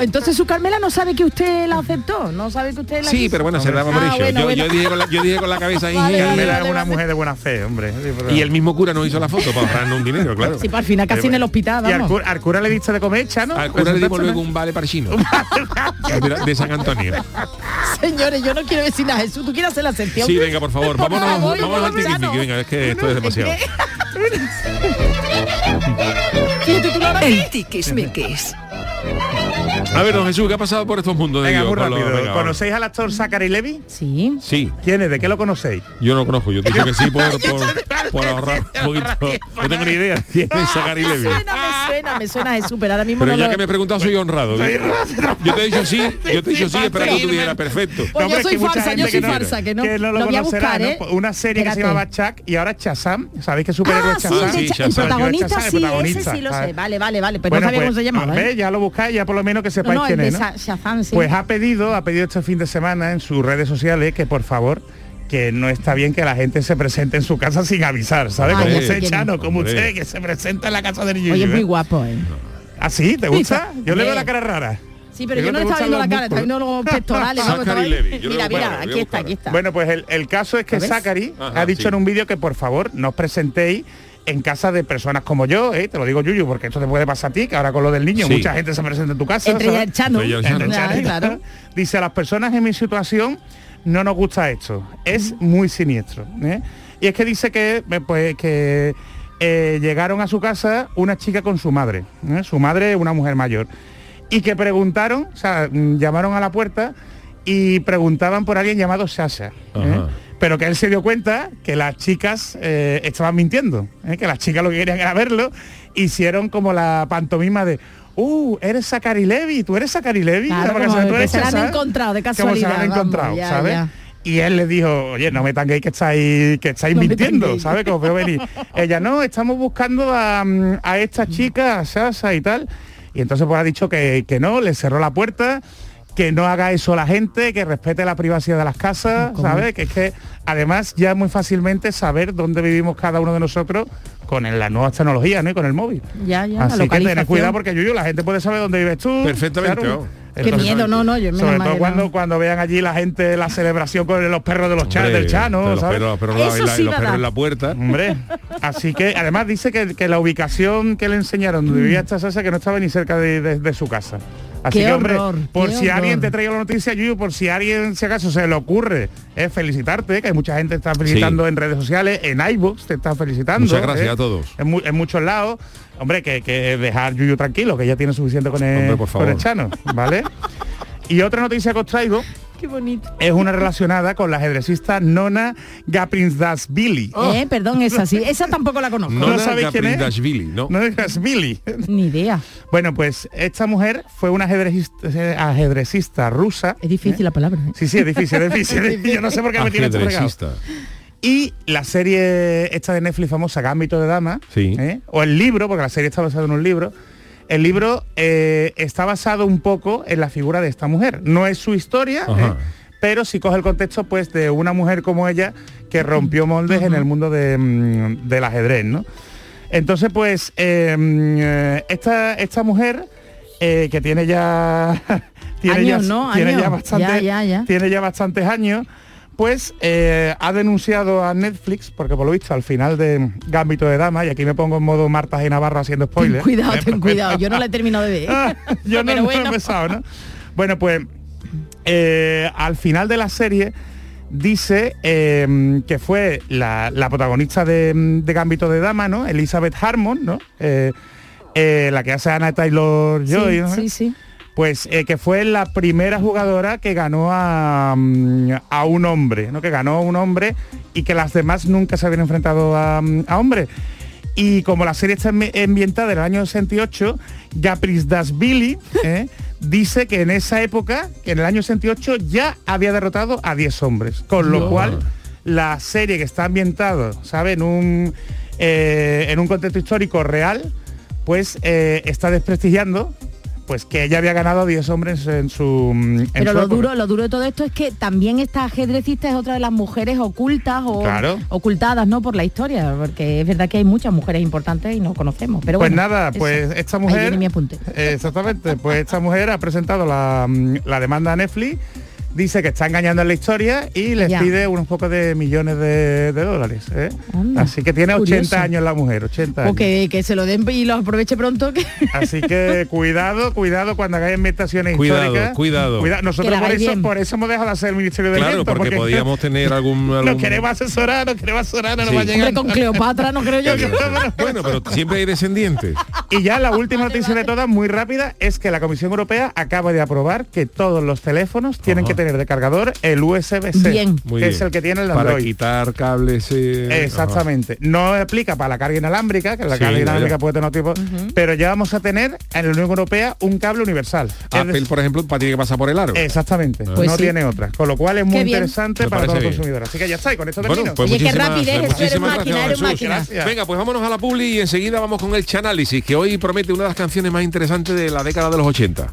Entonces su Carmela no sabe que usted la aceptó, no sabe que usted la Sí, quiso. pero bueno, se daba por Ah, bueno, yo, bueno. yo dije con la, yo dije con la cabeza ahí. Vale, y- vale, Carmela es una mujer de buena fe, hombre. Y el mismo cura no hizo la foto para ahorrarnos un dinero, claro. Sí, para al final casi en el hospital, ¿Y al, vamos. cura, al cura le diste de comer, Chano? Al cura le dimos ¿Presentaste, luego no? un vale para chino. <laughs> de, de San Antonio. Señores, yo no quiero decir nada, Jesús, ¿tú quieres hacer la sección? Sí, venga, por favor, Por vámonos, favor, vámonos al Chano. venga, es que esto es demasiado. El tiquismiquis. A ver, don Jesús, ¿qué ha pasado por estos mundos de Venga, Dios? muy rápido. venga. ¿Conocéis al actor Zachary Levy? Sí. Sí, ¿Quién es? ¿De qué lo conocéis? yo no lo conozco, yo te digo que sí <laughs> por, por, por ahorrar un poquito. No tengo ni idea quién es Zachary Me suena, me suena, me suena Jesús, pero ahora mismo Pero no ya lo... que me he preguntado soy honrado. Yo te he dicho sí, yo te he dicho sí, esperando que tú dijeras perfecto. Pues yo soy falsa, yo soy que no- falsa, que no. que no lo, lo voy a conocerá, buscar, ¿no? ¿eh? Una serie que se llamaba Chuck y ahora Shazam. ¿Sabéis que superhéroe Ah, es sí, hecho, el protagonista sí, ese protagonista, sí lo sé. Vale, vale, vale, pero Bueno, no sabía pues, cómo se llamaba. ¿eh? Ya lo buscáis, ya por lo menos que sepáis no, el quién de es. Pues ha pedido, ha pedido este fin de semana en sus redes sociales que por favor que no está bien que la gente se presente en su casa sin avisar, ¿sabes? Ay, como usted, Chano, como Hombre. usted, que se presenta en la casa del Yuyu. Oye, es muy ¿eh? guapo, ¿eh? ¿Ah, sí? ¿Te gusta? Sí, Yo le veo la cara rara. Sí, pero yo no ¿te le estaba viendo la cara, estaba viendo los pectorales. <laughs> Mira, mira, aquí voy a está, aquí está. Bueno, pues el, el caso es que. Zachary Ajá, ha dicho sí. en un vídeo que por favor no os presentéis en casa de personas como yo, ¿eh? te lo digo Yuyu, porque esto te puede pasar a ti, que ahora con lo del niño Sí. mucha gente se presenta en tu casa. Entre ¿sabes? el Chano. Entre Chano. Claro, Claro, claro. Dice, a las personas en mi situación no nos gusta esto. Es muy siniestro. ¿eh? Y es que dice que, eh, pues, que eh, llegaron a su casa una chica con su madre. ¿eh? Su madre es una mujer mayor. Y que preguntaron, o sea, mm, llamaron a la puerta y preguntaban por alguien llamado Sasha. Pero que él se dio cuenta que las chicas estaban mintiendo, que las chicas lo que querían era verlo, hicieron como la pantomima de, uh, eres Zachary Levy, tú eres Zachary Levy. Claro, como que se han Shazam". encontrado de Como se casualidad, han vamos, encontrado, ya, ¿sabes? ya. Y él le dijo, oye, no me tanguéis que estáis, que estáis No mintiendo. ¿sabes? Que os veo venir. <laughs> Ella, no, estamos buscando a, mm, a esta chica, a Sasa y tal. Y entonces pues ha dicho que, que no, le cerró la puerta, que no haga eso la gente, que respete la privacidad de las casas. ¿sabes? Que es que además ya muy fácilmente saber dónde vivimos cada uno de nosotros con el- las nuevas tecnologías, ¿no? Y con el móvil. Ya, ya, Así que localización. cuidado porque Yuyu, la gente puede saber dónde vives tú. Perfectamente, claro. vamos. Qué miedo, no, no, yo menos Sobre todo cuando, no. cuando vean allí la gente la celebración con los perros de los Hombre, del Chano, los ¿sabes? perros, los perros Eso en la- sí los perros en la puerta. Hombre, así que además dice que, que la ubicación que le enseñaron donde vivía esta Sasa que no estaba ni cerca de, de- de su casa. Así Qué que hombre, horror, por si alguien te trae la noticia, Yuyu, por si alguien si acaso se le ocurre es felicitarte, que hay mucha gente que está felicitando Sí. en redes sociales, en iBooks te está felicitando. Muchas gracias ¿eh? a todos. En, mu- en muchos lados. Hombre, que, que dejar Yuyu tranquilo, que ya tiene suficiente con el, Hombre, por con el. Chano, ¿vale? <laughs> y otra noticia que os traigo Qué bonito. es una relacionada con la ajedrecista Nona Gaprinsdasvili. Eh, perdón, esa sí. Esa tampoco la conozco. No. Nona sabéis quién es? No. Nona Gaprinsdasvili. Ni idea. Bueno, pues esta mujer fue una ajedrecista, eh, ajedrecista rusa. Es difícil la palabra. ¿eh? Sí, sí, es difícil, es difícil. <laughs> Yo no sé por qué me tiene. Ajedrecista. Y la serie esta de Netflix famosa, Gambito de Dama, Sí. ¿eh? o el libro, porque la serie está basada en un libro, el libro eh, está basado un poco en la figura de esta mujer. No es su historia. ¿eh? pero sí coge el contexto pues de una mujer como ella que rompió moldes en el mundo de, mm, del ajedrez, ¿no? Entonces, pues, eh, mm, eh, esta, esta mujer eh, que tiene ya <laughs> tiene Años, ya, ¿no? tiene Años. ya bastante, Ya, ya, ya. tiene ya bastantes años, pues eh, ha denunciado a Netflix, porque por lo visto al final de Gambito de Dama, y aquí me pongo en modo Marta y Navarro haciendo Ten spoilers. <laughs> cuidado, ten <laughs> cuidado. Yo no la he terminado de ver. Ah, <laughs> yo no, Pero no he bueno. empezado, ¿no? Bueno, pues eh, al final de la serie dice eh, que fue la, la protagonista de, de Gambito de Dama, ¿no? Elizabeth Harmon, ¿no? La que hace Anna Taylor Joy, sí, ¿no? sí, sí. Pues eh, que fue la primera jugadora que ganó a, mm, a un hombre, ¿no? Que ganó a un hombre y que las demás nunca se habían enfrentado a, mm, a hombres. Y como la serie está ambi- ambientada en el año 68, Gaprinsdasvili <laughs> eh, dice que en esa época, que en el año 68, ya había derrotado a 10 hombres. Con lo cual, la serie que está ambientada, ¿sabe? En un, eh, en un contexto histórico real, pues eh, está desprestigiando pues que ella había ganado a 10 hombres en su mm, en Pero su lo época. duro, lo duro de todo esto es que también esta ajedrecista es otra de las mujeres ocultas o Claro. ocultadas, ¿no? Por la historia, porque es verdad que hay muchas mujeres importantes y no conocemos. Pero pues bueno, nada, eso. pues esta Ahí mujer viene mi apunte. Exactamente, pues esta mujer ha presentado la, mm, la demanda a Netflix, dice que está engañando en la historia y les Ya. pide unos pocos de millones de, de dólares. ¿eh? Anda, Así que tiene 80 curioso. años la mujer, 80 años. O que, se lo den y los aproveche pronto. Que... <laughs> Así que cuidado, cuidado cuando hagáis invitaciones Cuidado, históricas. cuidado. Que Nosotros por eso, bien. por eso hemos dejado de hacer el Ministerio de Claro, Eventos, porque podíamos <laughs> tener algún... Nos algún- queremos asesorar, nos queremos asesorar, no nos va a llegar. Con Cleopatra no creo yo que... Bueno, pero siempre hay descendientes. Y ya la última noticia de todas, muy rápida, es que la Comisión Europea acaba de aprobar que todos los teléfonos tienen Ajá. que tener de cargador el USB-C, Bien. Muy que bien. es el que tiene el Para Android. quitar cables. eh, Exactamente. No aplica para la carga inalámbrica, que la Sí, carga inalámbrica ya. puede tener otro tipo, pero ya vamos a tener en la Unión Europea un cable universal. Apple, decir, por ejemplo, tiene que pasar por el aro. Exactamente, Pues no sí. tiene otra. Con lo cual es muy interesante para todos los consumidores. Así que ya está, y con esto Bueno, termino. pues Oye, qué muchísimas- rapidez, eso eres muchísimas máquina, gracias, eres Jesús. máquina. Gracias. Venga, pues vámonos a la publi y enseguida vamos con el Chanálisis, que hoy promete una de las canciones más interesantes de la década de los 80.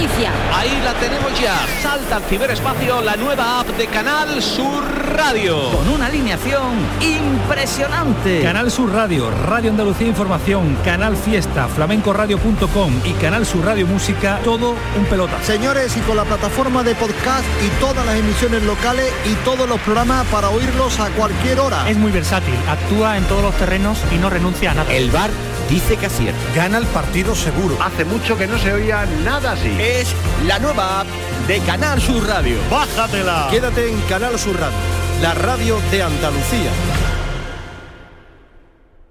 noticia. Ahí la tenemos ya. Salta al ciberespacio la nueva app de Canal Sur Radio. con una alineación impresionante. Canal Sur Radio, Radio Andalucía Información, Canal Fiesta, flamencoradio.com y Canal Sur Radio Música, todo un pelota. Señores, y con la plataforma de podcast y todas las emisiones locales y todos los programas para oírlos a cualquier hora. Es muy versátil, actúa en todos los terrenos y no renuncia a nada. El bar dice que acierta. Gana el partido seguro. Hace mucho que no se oía nada así. Es la nueva app de Canal Sur Radio. Bájatela. Quédate en Canal Sur Radio, la radio de Andalucía.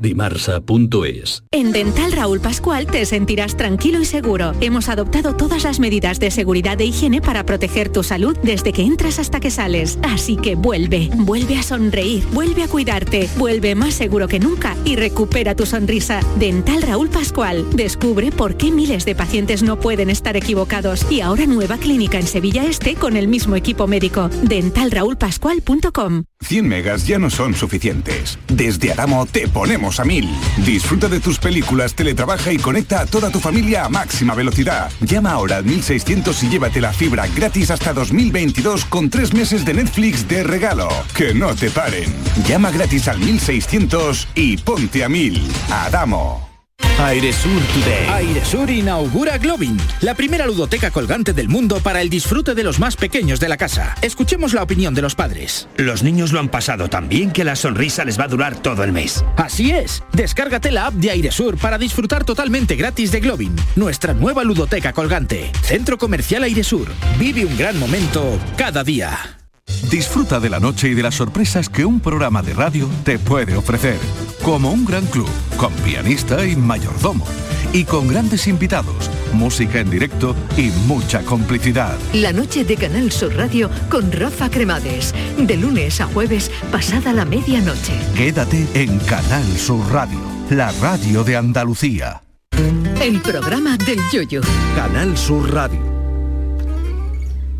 Dimarsa.es En Dental Raúl Pascual te sentirás tranquilo y seguro. Hemos adoptado todas las medidas de seguridad e higiene para proteger tu salud desde que entras hasta que sales. Así que vuelve, vuelve a sonreír, vuelve a cuidarte, vuelve más seguro que nunca y recupera tu sonrisa. Dental Raúl Pascual. Descubre por qué miles de pacientes no pueden estar equivocados. Y ahora nueva clínica en Sevilla Este con el mismo equipo médico. Dentalraulpascual.com 100 megas ya no son suficientes. Desde Adamo te ponemos a mil. Disfruta de tus películas, teletrabaja y conecta a toda tu familia a máxima velocidad. Llama ahora al 1600 y llévate la fibra gratis hasta 2022 con tres meses de Netflix de regalo. Que no te paren. Llama gratis al 1600 y ponte a mil. Adamo. Airesur Today. Airesur inaugura Globin, la primera ludoteca colgante del mundo para el disfrute de los más pequeños de la casa. Escuchemos la opinión de los padres. Los niños lo han pasado tan bien que la sonrisa les va a durar todo el mes. Así es, descárgate la app de Airesur para disfrutar totalmente gratis de Globin, nuestra nueva ludoteca colgante. Centro Comercial Airesur. Vive un gran momento cada día. Disfruta de la noche y de las sorpresas que un programa de radio te puede ofrecer. Como un gran club, con pianista y mayordomo. Y con grandes invitados, música en directo y mucha complicidad. La noche de Canal Sur Radio con Rafa Cremades. De lunes a jueves, pasada la medianoche. Quédate en Canal Sur Radio, la radio de Andalucía. El programa del Yoyo. Canal Sur Radio.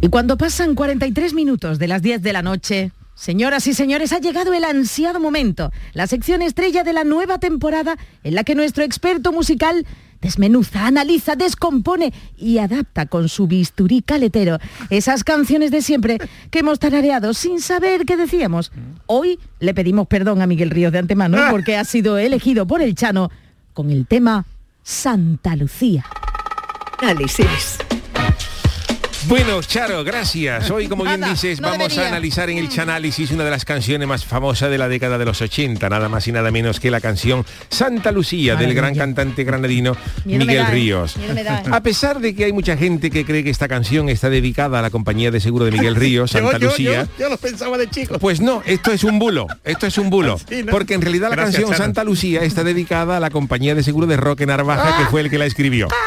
Y cuando pasan 43 minutos de las 10 de la noche, señoras y señores, ha llegado el ansiado momento, la sección estrella de la nueva temporada en la que nuestro experto musical desmenuza, analiza, descompone y adapta con su bisturí caletero esas canciones de siempre que hemos tarareado sin saber qué decíamos. Hoy le pedimos perdón a Miguel Ríos de antemano porque ha sido elegido por el Chano con el tema Santa Lucía. Análisis. Bueno, Charo, gracias. Hoy, como bien Nada, dices, no vamos debería. a analizar en el Chanálisis una de las canciones más famosas de la década de los 80, nada más y nada menos que la canción Santa Lucía del gran cantante granadino Miedo Miguel da, ¿eh? Ríos. Da, ¿eh? A pesar de que hay mucha gente que cree que esta canción está dedicada a la compañía de seguro de Miguel <laughs> Ríos, Santa Yo- Lucía, Yo, yo lo pensaba de chico. pues no, esto es un bulo, esto es un bulo. <laughs> Sí, ¿no? Porque en realidad la Gracias, canción Charo. Santa Lucía está dedicada a la compañía de seguro de Roque Narvaja, que fue el que la escribió. <laughs>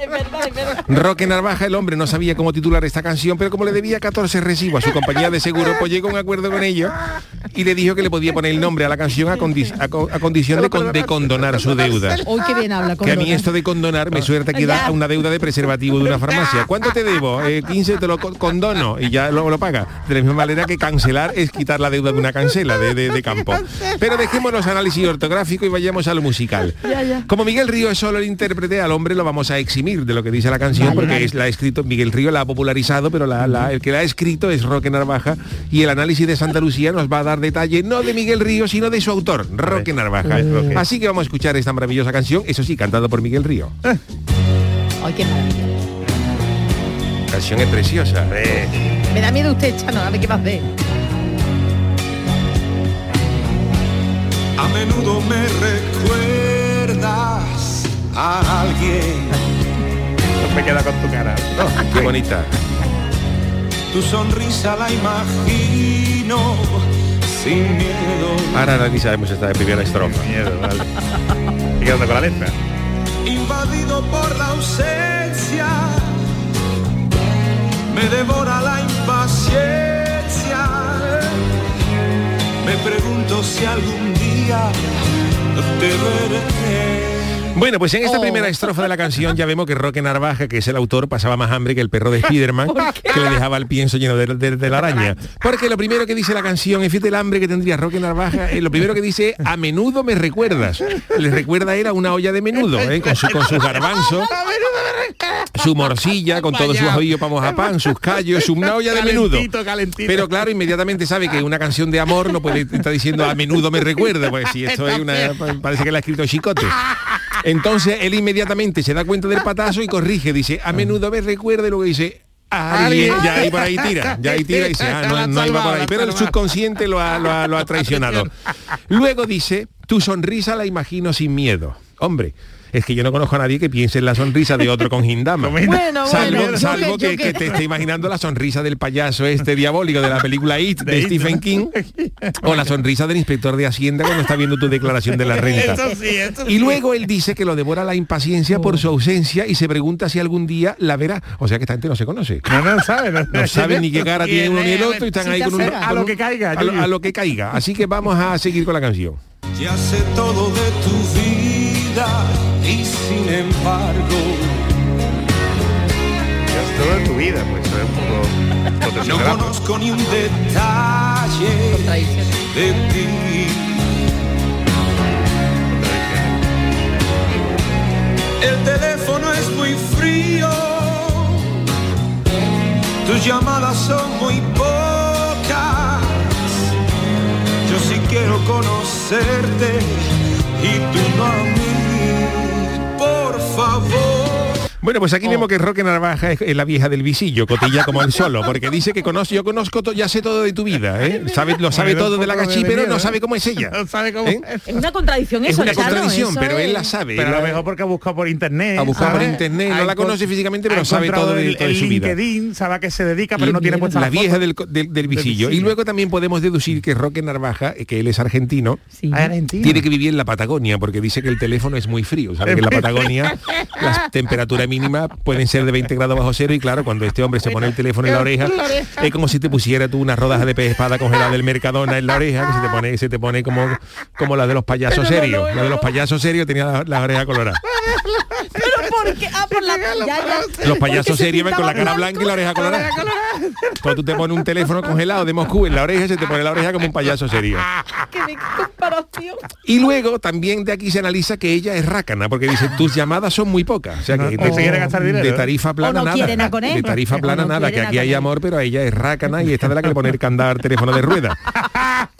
Es verdad, es verdad. Roque Narvaja, el hombre, no sabía cómo titular esta canción, pero como le debía 14 recibos a su compañía de seguro, pues llegó a un acuerdo con ellos y le dijo que le podía poner el nombre a la canción a, condi- a co- a condición de, con- de condonar su deuda. Hoy qué bien habla. Que a mí esto de condonar me suerte que da una deuda de preservativo de una farmacia. ¿Cuánto te debo? Eh, 15 te lo co- condono y ya luego lo paga. De la misma manera que cancelar es quitar la deuda de una cancela de, de- de campo. Pero dejemos los análisis ortográficos y vayamos a lo musical. Como Miguel Río es solo el intérprete, al hombre lo vamos a eximir de lo que dice la canción, Vale, porque vale. es la ha escrito, Miguel Río la ha popularizado, pero la- la- el que la ha escrito es Roque Narvaja y el análisis de Santa Lucía nos va a dar detalle no de Miguel Río, sino de su autor, Roque Narvaja. Roque. Así que vamos a escuchar esta maravillosa canción, eso sí, cantado por Miguel Río. Ay, qué maravilla. La canción es preciosa. Me da miedo usted, Chano, a ver qué más ve. A menudo me recuerdas a alguien. No me queda con tu cara. <laughs> Qué bonita. Tu sonrisa la imagino sin miedo. Ahora analizaremos esta primera estrofa. Miedo, vale. Con la letra. Invadido por la ausencia. Me devora la impaciencia. Me pregunto si algún día te veré. Bueno, pues en esta Oh. primera estrofa de la canción ya vemos que Roque Narvaja, que es el autor, pasaba más hambre que el perro de <laughs> Spiderman, que le dejaba el pienso lleno de, de- de la araña. Porque lo primero que dice la canción, en fin del hambre que tendría Roque Narvaja, eh, lo primero que dice, a menudo me recuerdas. Le recuerda era una olla de menudo, eh, con, su, con sus garbanzos, <laughs> su morcilla, con todos sus ajillos para mojar pan, sus callos, una olla de menudo. Calentito, calentito. Pero claro, inmediatamente sabe que una canción de amor no puede estar diciendo a menudo me recuerda, pues si esto es una parece que la ha escrito Chicote. Entonces él inmediatamente se da cuenta del patazo y corrige, dice, a menudo me recuerda y luego dice, a alguien, ya ahí por ahí tira, ya ahí tira y dice, ah, no, no iba por ahí. Pero el subconsciente lo ha, lo ha- lo ha traicionado. Luego dice, tu sonrisa la imagino sin miedo. Hombre, es que yo no conozco a nadie que piense en la sonrisa de otro con gindama. <laughs> Bueno, salvo bueno, salvo yo que, que- que te esté imaginando la sonrisa del payaso este diabólico de la película It de, Stephen. King o la sonrisa del inspector de Hacienda cuando está viendo tu declaración de la renta. Eso sí, eso Y luego él dice que lo devora la impaciencia por su ausencia y se pregunta si algún día la verá. O sea que esta gente no se conoce. No, no sabe. No, No saben ni qué cara tiene uno ni el otro y están Si ahí con un, afegas. con A lo que caiga, a lo, Yuyu. a lo que caiga. Así que vamos a seguir con la canción. Ya sé todo de tu vida y sin embargo Ya es todo tu vida, pues es un poco no conozco ni un detalle de ti. El teléfono es muy frío, tus llamadas son muy pocas. Yo sí quiero conocerte y tú no Bueno, pues aquí vemos que Roque Narvaja es, es la vieja del visillo, cotilla como el solo, porque dice que conozco, yo conozco, to- ya sé todo de tu vida, ¿eh? Sabe, lo sabe todo de la cachí, pero no ¿eh? sabe cómo es ella. <laughs> No sabe cómo ¿Eh? es. Es una contradicción Es eso, una Chano, contradicción, pero él es- la sabe. Pero a lo mejor porque ha buscado por internet. Ha buscado por internet, no la conoce físicamente, pero sabe todo de- todo de el, su el vida. LinkedIn, sabe a qué se dedica, pero no tiene puesta la la vieja del, del, del visillo. Y luego también podemos deducir que Roque Narvaja, eh, que él es argentino, Sí. Ah, tiene que vivir en la Patagonia, porque dice que el teléfono es muy frío. Sabe que en la Patagonia las temperaturas mínimas pueden ser de 20 grados bajo cero y claro, cuando este hombre se pone el teléfono en la oreja, es como si te pusiera tú una rodaja de pez espada congelada del Mercadona en la oreja, que se te pone, se te pone como, como la de los payasos serios. La de los payasos serios tenía la oreja colorada. <laughs> ¿por qué? Ah, por la... Ya, ya. Los payasos Porque se con la cara blanca y la oreja colorada. Cuando tú te pones un teléfono congelado de Moscú en la oreja, se te pone la oreja como un payaso serio. <laughs> Comparación. Y luego también de aquí se analiza que ella es rácana, porque dice, tus llamadas son muy pocas. O sea, que No, no gastar dinero, de ¿eh? tarifa plana no nada. nada con él. De tarifa plana no nada, que aquí hay amor, pero a ella es rácana y esta de la que le poner candado al teléfono de rueda.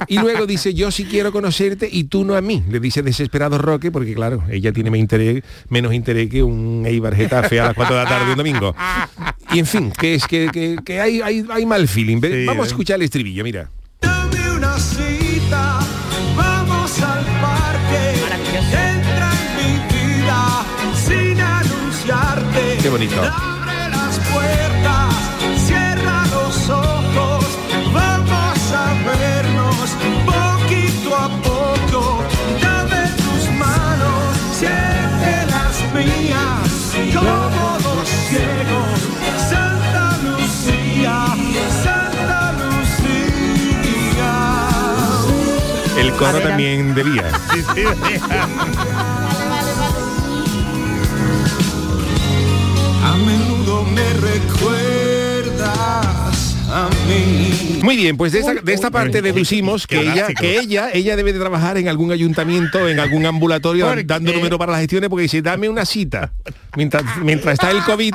Y luego dice, yo sí quiero conocerte y tú no a mí. Le dice desesperado Roque, porque claro, ella tiene menos interés, menos interés que un, un Eibar Getafe a las 4 de la tarde un domingo. Y en fin, que es que, que- que hay, hay, hay mal feeling. Sí, Vamos a ¿eh? escuchar el estribillo, mira. Dame una cita, vamos al parque. Entra en mi vida sin anunciarte. Qué bonito. Coro también debía. <laughs> A menudo me recuerdas a mí. Muy bien, pues de esta, de esta parte deducimos que ella, que ella, ella debe de trabajar en algún ayuntamiento, en algún ambulatorio, ¿Por dando número para las gestiones, porque dice, dame una cita. Mientras, mientras está el COVID,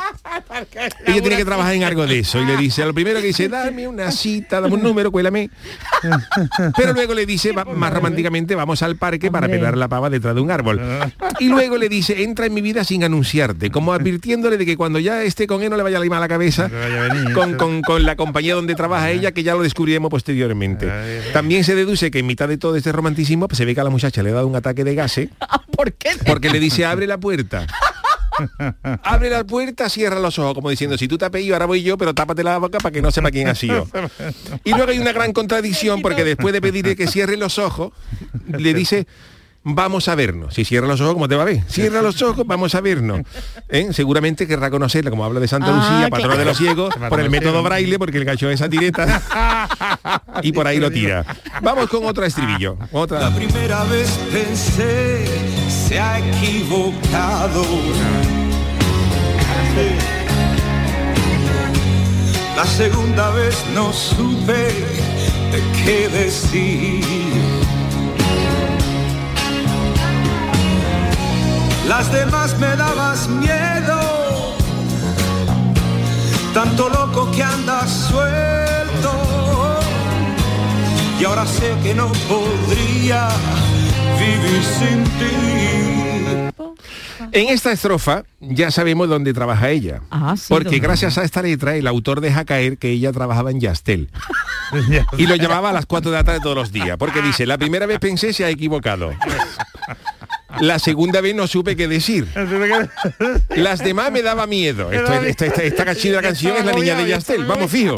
ella tiene que trabajar en algo de eso. Y le dice, a lo primero que dice, dame una cita, dame un número, cuélame. Pero luego le dice, va- más románticamente, vamos al parque para pelar la pava detrás de un árbol. Y luego le dice, entra en mi vida sin anunciarte, como advirtiéndole de que cuando ya esté con él no le vaya a limar la cabeza con, con- con la compañía donde trabaja ella, que ya lo descubriremos posteriormente. También se deduce que en mitad de todo este romanticismo pues, se ve que a la muchacha le ha dado un ataque de gases. <laughs> ¿Por qué? Porque le dice, abre la puerta. Abre la puerta, cierra los ojos, como diciendo, si tú te has pedido, ahora voy yo, pero tápate la boca para que no sepa quién ha sido. Y luego hay una gran contradicción porque después de pedirle que cierre los ojos, le dice, vamos a vernos. Si cierra los ojos, ¿cómo te va a ver? Cierra los ojos, vamos a vernos. ¿Eh? Seguramente querrá conocerla, como habla de Santa Ah, Lucía, patrona de los ciegos, por el método braille, porque le cachó esa tireta y por ahí lo tira. Vamos con otro estribillo. Otra. La primera vez pensé, se ha equivocado. La segunda vez no supe qué decir. Las demás me dabas miedo, tanto loco que andas suelto. Y ahora sé que no podría vivir sin ti. En esta estrofa ya sabemos dónde trabaja ella. porque ¿dónde? gracias a esta letra el autor deja caer que ella trabajaba en Yastel. <laughs> y lo llamaba a las 4 de la tarde todos los días. Porque dice, la primera vez pensé se ha equivocado. La segunda vez no supe qué decir. <laughs> Las demás me daba miedo. Esto esta, esta, esta la canción es la niña de Yastel, vamos fijo.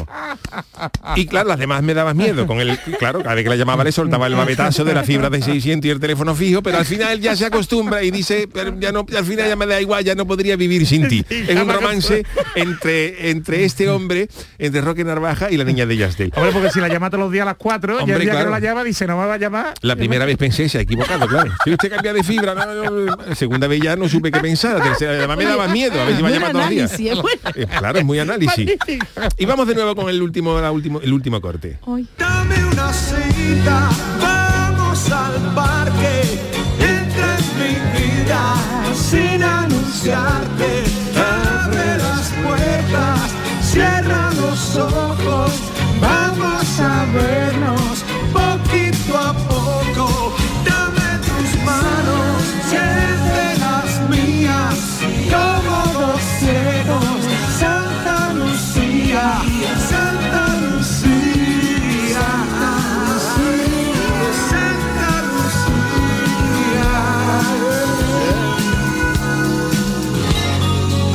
Y claro, las demás me daban miedo. Con el, claro, cada vez que la llamaba le soltaba el babetazo de la fibra de 600 y el teléfono fijo, pero al final ya se acostumbra y dice, pero ya no, al final ya me da igual, ya no podría vivir sin ti. <laughs> Es un romance entre, entre este hombre, entre Roque Narvaja y la niña de Yastel. Hombre, porque si la llama todos los días a las 4, ya el día claro. que no la llama dice, no me va a llamar. La primera vez pensé, se ha equivocado, claro. Si usted cambia de fibra, no, no. La segunda vez ya no supe qué pensar. La tercera además me daba miedo, a ver si me llama todos los días. Eh, Claro, es muy análisis. Y vamos de nuevo con el último, la último, el último corte. Dame una cita, vamos al parque. Entra en mi vida sin anunciarte. Abre las puertas, cierra los ojos. Vamos a vernos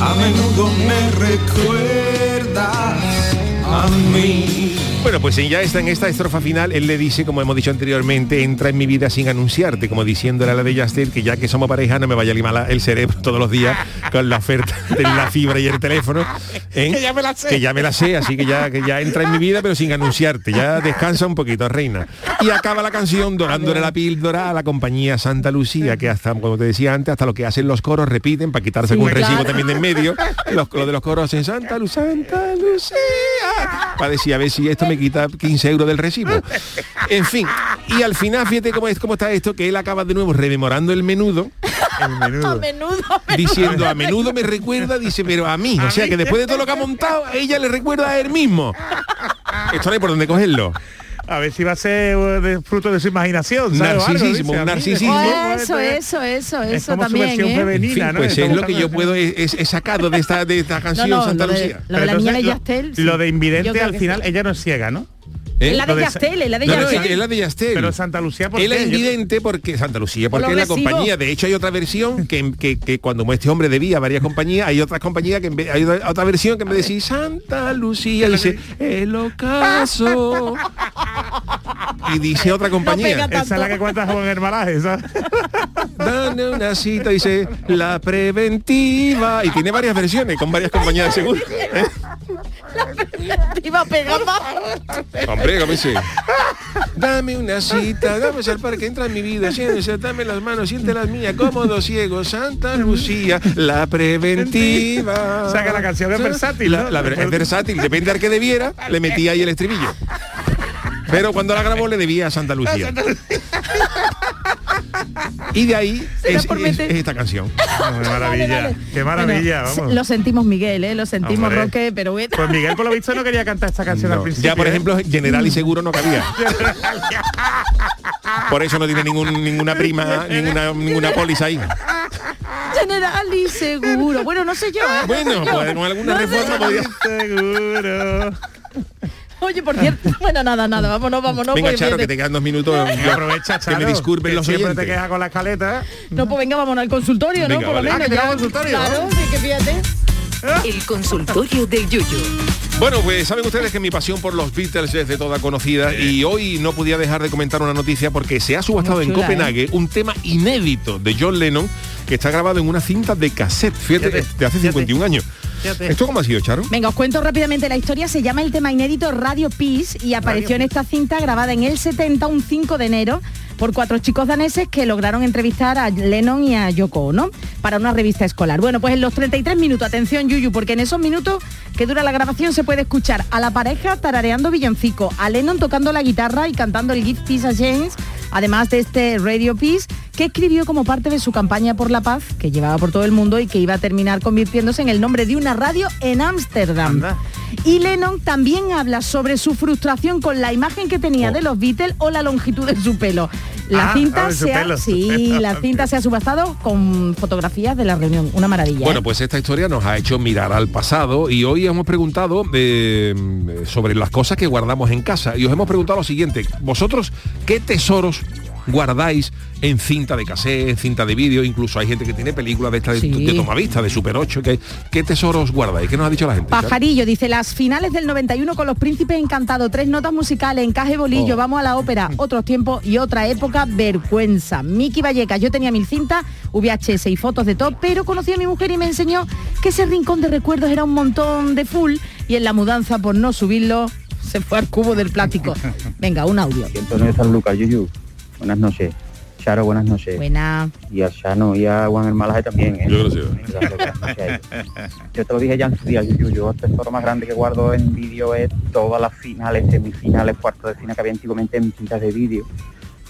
A menudo me recuerdas a mí. Bueno, pues ya está en esta estrofa final, él le dice, como hemos dicho anteriormente, entra en mi vida sin anunciarte, como diciéndole a la de Yastel que ya que somos pareja no me vaya a limar el cerebro todos los días <laughs> con la oferta de la fibra y el teléfono. ¿eh? Que ya me la sé. Que ya me la sé, así que ya, que ya entra en mi vida pero sin anunciarte, ya descansa un poquito, reina. Y acaba la canción dorándole la píldora a la compañía Santa Lucía, que hasta, como te decía antes, hasta lo que hacen los coros repiten para quitarse Sí, algún recibo claro. también de en medio. Los, lo de los coros en Santa Luz, Santa Lucía. Para decir, a ver si esto me quita 15 euros del recibo. En fin, y al final, fíjate cómo, es, cómo está esto, que él acaba de nuevo rememorando el menudo. A menudo. Diciendo, a menudo me recuerda, dice, pero a mí. O sea, que después de todo lo que ha montado, ella le recuerda a él mismo. Esto no hay por dónde cogerlo. A ver si va a ser eh, de fruto de su imaginación, ¿sabes? O algo, Narcisismo, un narcisismo. Oh, eso, eso, eso, Es eso como su también. versión ¿eh? femenina, En fin, ¿no? pues es lo que yo puedo es, es sacado de esta de esta canción no, Santa lo de- Lucía. lo de la niña entonces, Yastel. sí. Lo de invidente al final, sí. ella no es ciega, ¿no? ¿Eh? La de Yastel, la de No, no, Yastel. es la de Yastel. Pero Santa Lucía, ¿por Él es invidente porque Santa Lucía, Por porque es la compañía. De hecho, hay otra versión que, que, que cuando este hombre debía varias compañías, hay otras compañías que en vez- hay otra otra versión que en vez de decir Santa Lucía dice el ocaso. y dice otra compañía. Esa es la que cuenta Juan Hermalaje, ¿sabes? Dame una cita, dice la preventiva. Y tiene varias versiones con varias compañías de seguro. ¿Eh? <laughs> Iba a pegar más. Hombre, ¿cómo dice? Dame una cita, dame al parque, entra en mi vida, siéntese, dame las manos, siente las mías, cómodo ciego, Santa Lucía, la preventiva. O sea, que la canción es versátil, es versátil, depende al que debiera, le metía ahí el estribillo. Pero cuando la grabó le debía a Santa Lucía. Y de ahí es, esta canción. <laughs> Qué maravilla, qué maravilla, Bueno, vamos. Lo sentimos Miguel, ¿eh? Lo sentimos Hombre. Roque, pero bueno. Pues Miguel por lo visto no quería cantar esta canción al principio. ya por ¿eh? ejemplo General y Seguro no cabía. <laughs> Por eso no tiene ningún, ninguna prima, ninguna, ninguna póliza ahí. General y seguro. Bueno, no sé yo. ¿eh? Bueno, No sé yo. pues con alguna No reforma podía. Seguro. Oye, por cierto, <laughs> bueno, nada, nada, vámonos, vámonos. Venga, pues, Charo, que te quedan dos minutos. <laughs> Y aprovecha, que me Charo, disculpen que los siempre oyentes. te quejas con la escaleta. No, pues venga, vámonos al consultorio, Venga, ¿no? Por lo vale. menos Ah, que ya. consultorio. Claro, sí, que fíjate. El consultorio del Yuyu. Bueno, pues saben ustedes que mi pasión por los Beatles es de toda conocida y hoy no podía dejar de comentar una noticia porque se ha subastado Muy en chula, Copenhague un tema inédito de John Lennon que está grabado en una cinta de cassette, fíjate, Fíjate, de hace fíjate. 51 años. Fíjate. ¿Esto cómo ha sido, Charo? Venga, os cuento rápidamente la historia. Se llama el tema inédito Radio Peace y apareció en esta cinta grabada en el 70, un 5 de enero, por cuatro chicos daneses que lograron entrevistar a Lennon y a Yoko Ono para una revista escolar. Bueno, pues en los 33 minutos, atención Yuyu, porque en esos minutos que dura la grabación se puede escuchar a la pareja tarareando villancico, a Lennon tocando la guitarra y cantando el Give Peace a James, además de este Radio Peace que escribió como parte de su campaña por la paz que llevaba por todo el mundo y que iba a terminar convirtiéndose en el nombre de una radio en Ámsterdam. Y Lennon también habla sobre su frustración con la imagen que tenía Oh. de los Beatles o la longitud de su pelo. La Ah, cinta se ha, pelo. sí, <laughs> la cinta se ha subastado con fotografías de la reunión. Una maravilla. Bueno, ¿eh? pues esta historia nos ha hecho mirar al pasado y hoy hemos preguntado eh, sobre las cosas que guardamos en casa y os hemos preguntado lo siguiente, vosotros qué tesoros guardáis en cinta de cassette, en cinta de vídeo, incluso hay gente que tiene películas de esta de, Sí. de tomavista, de Super 8, que, ¿qué tesoros guardáis? ¿Qué nos ha dicho la gente? Pajarillo dice las finales del 91 con los príncipes encantados, tres notas musicales, encaje bolillo, Oh. vamos a la ópera, <laughs> otros tiempos y otra época, vergüenza. Miki Vallecas, yo tenía mil cintas, VHS y fotos de todo, pero conocí a mi mujer y me enseñó que ese rincón de recuerdos era un montón de full y en la mudanza por no subirlo se fue al cubo del plástico. <laughs> Venga, un audio. Antonio de San Lucas, Yuyu. Buenas noches. Charo, buenas noches. Buena. Y a Chano y a Juan Hermalaje también. ¿eh? Yo gracias. Buenas ellos. Yo te lo dije ya en su día, Yuyu. Yo el tesoro más grande que guardo en vídeo es todas las finales, semifinales, cuartos de final que había antiguamente en cintas de vídeo.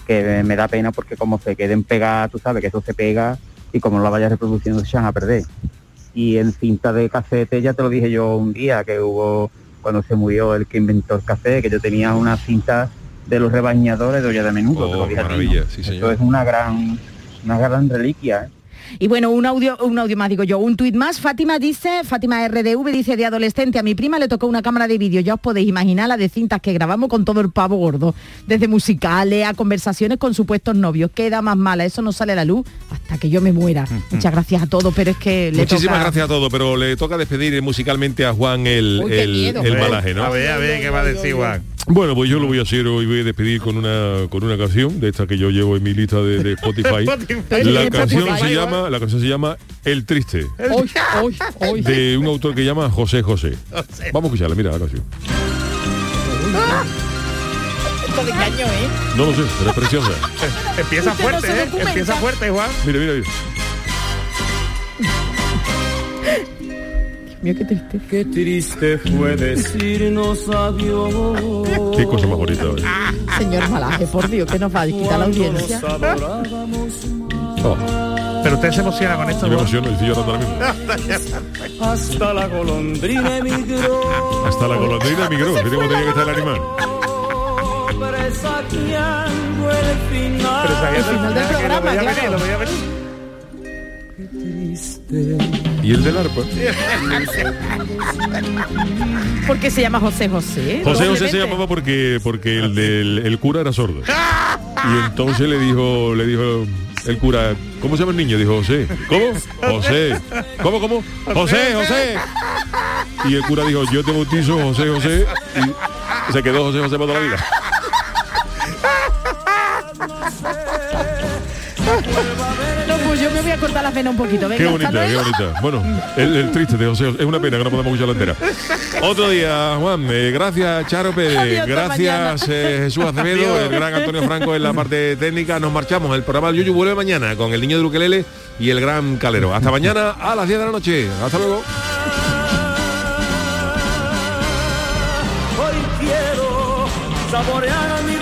Que me da pena porque como se queden pegadas, tú sabes que eso se pega y como no la vayas reproduciendo se van a perder. Y en cinta de cassette ya te lo dije yo un día que hubo cuando se murió el que inventó el cassette, que yo tenía una cinta de los rebañadores de olla de menudo. Oh, ti, ¿no? maravilla, sí, señor. es una gran, una gran reliquia. ¿eh? Y bueno, un audio, un audio más, digo yo, un tuit más. Fátima dice, Fátima RDV dice, de adolescente a mi prima le tocó una cámara de vídeo. Ya os podéis imaginar la de cintas que grabamos con todo el pavo gordo. Desde musicales a conversaciones con supuestos novios. Queda más mala, eso no sale a la luz hasta que yo me muera. Muchas gracias a todos, pero es que le Muchísimas toca- gracias a todos, pero le toca despedir musicalmente a Juan el, Uy, el, miedo. el malaje, ¿no? A ver, a ver, ¿qué va a decir Juan? Bueno, pues yo lo voy a hacer hoy, voy a despedir con una con una canción de esta que yo llevo en mi lista de, de <laughs> Spotify. Spotify. la Spotify, canción se Juan. Llama, la canción se llama El Triste, Hoy, hoy, hoy. de un autor que se llama José <laughs> José. Vamos a escucharla, mira la canción. Esto de caño, ¿eh? No lo sé, pero es preciosa. <laughs> Empieza Usted fuerte, ¿eh? documenta. Empieza fuerte, Juan. Mira, mira, mira. Mira qué triste. Qué triste fue decirnos adiós. Qué cosa más bonita. ¿eh? Señor Malaje, por Dios, que nos va a quitar la audiencia. Oh, Pero usted se emociona con esto, yo me emociono y estoy llorando ahora mismo. <laughs> Hasta la golondrina emigró. Hasta la golondrina migró, mira cómo tenía que estar el animal. presagiando el final. Presagiando el final del que lo programa, veía claro. venir, lo veía venir. ¿Y el del arpa? <laughs> Porque se llama José José. José José se llamaba porque porque el del el cura era sordo. <laughs> Y entonces le dijo le dijo el cura, ¿cómo se llama el niño? Dijo José. ¿Cómo? José. ¿Cómo, cómo? José, José. Y el cura dijo, yo te bautizo José, José. Y se quedó José, José para toda la vida. <laughs> a cortar las venas un poquito. Venga, Qué bonita, qué bonita. Bueno, el, el triste de José. Es una pena que no podamos escucharla entera. <laughs> Otro día, Juan. eh, gracias, Charo Pérez. Adiós, gracias, eh, Jesús <laughs> Acevedo. El gran Antonio Franco en la parte técnica. Nos marchamos. El programa del Yuyu vuelve mañana con el niño de Ukelele y el gran Calero. Hasta mañana a las 10 de la noche. Hasta luego. Hoy quiero saborear mi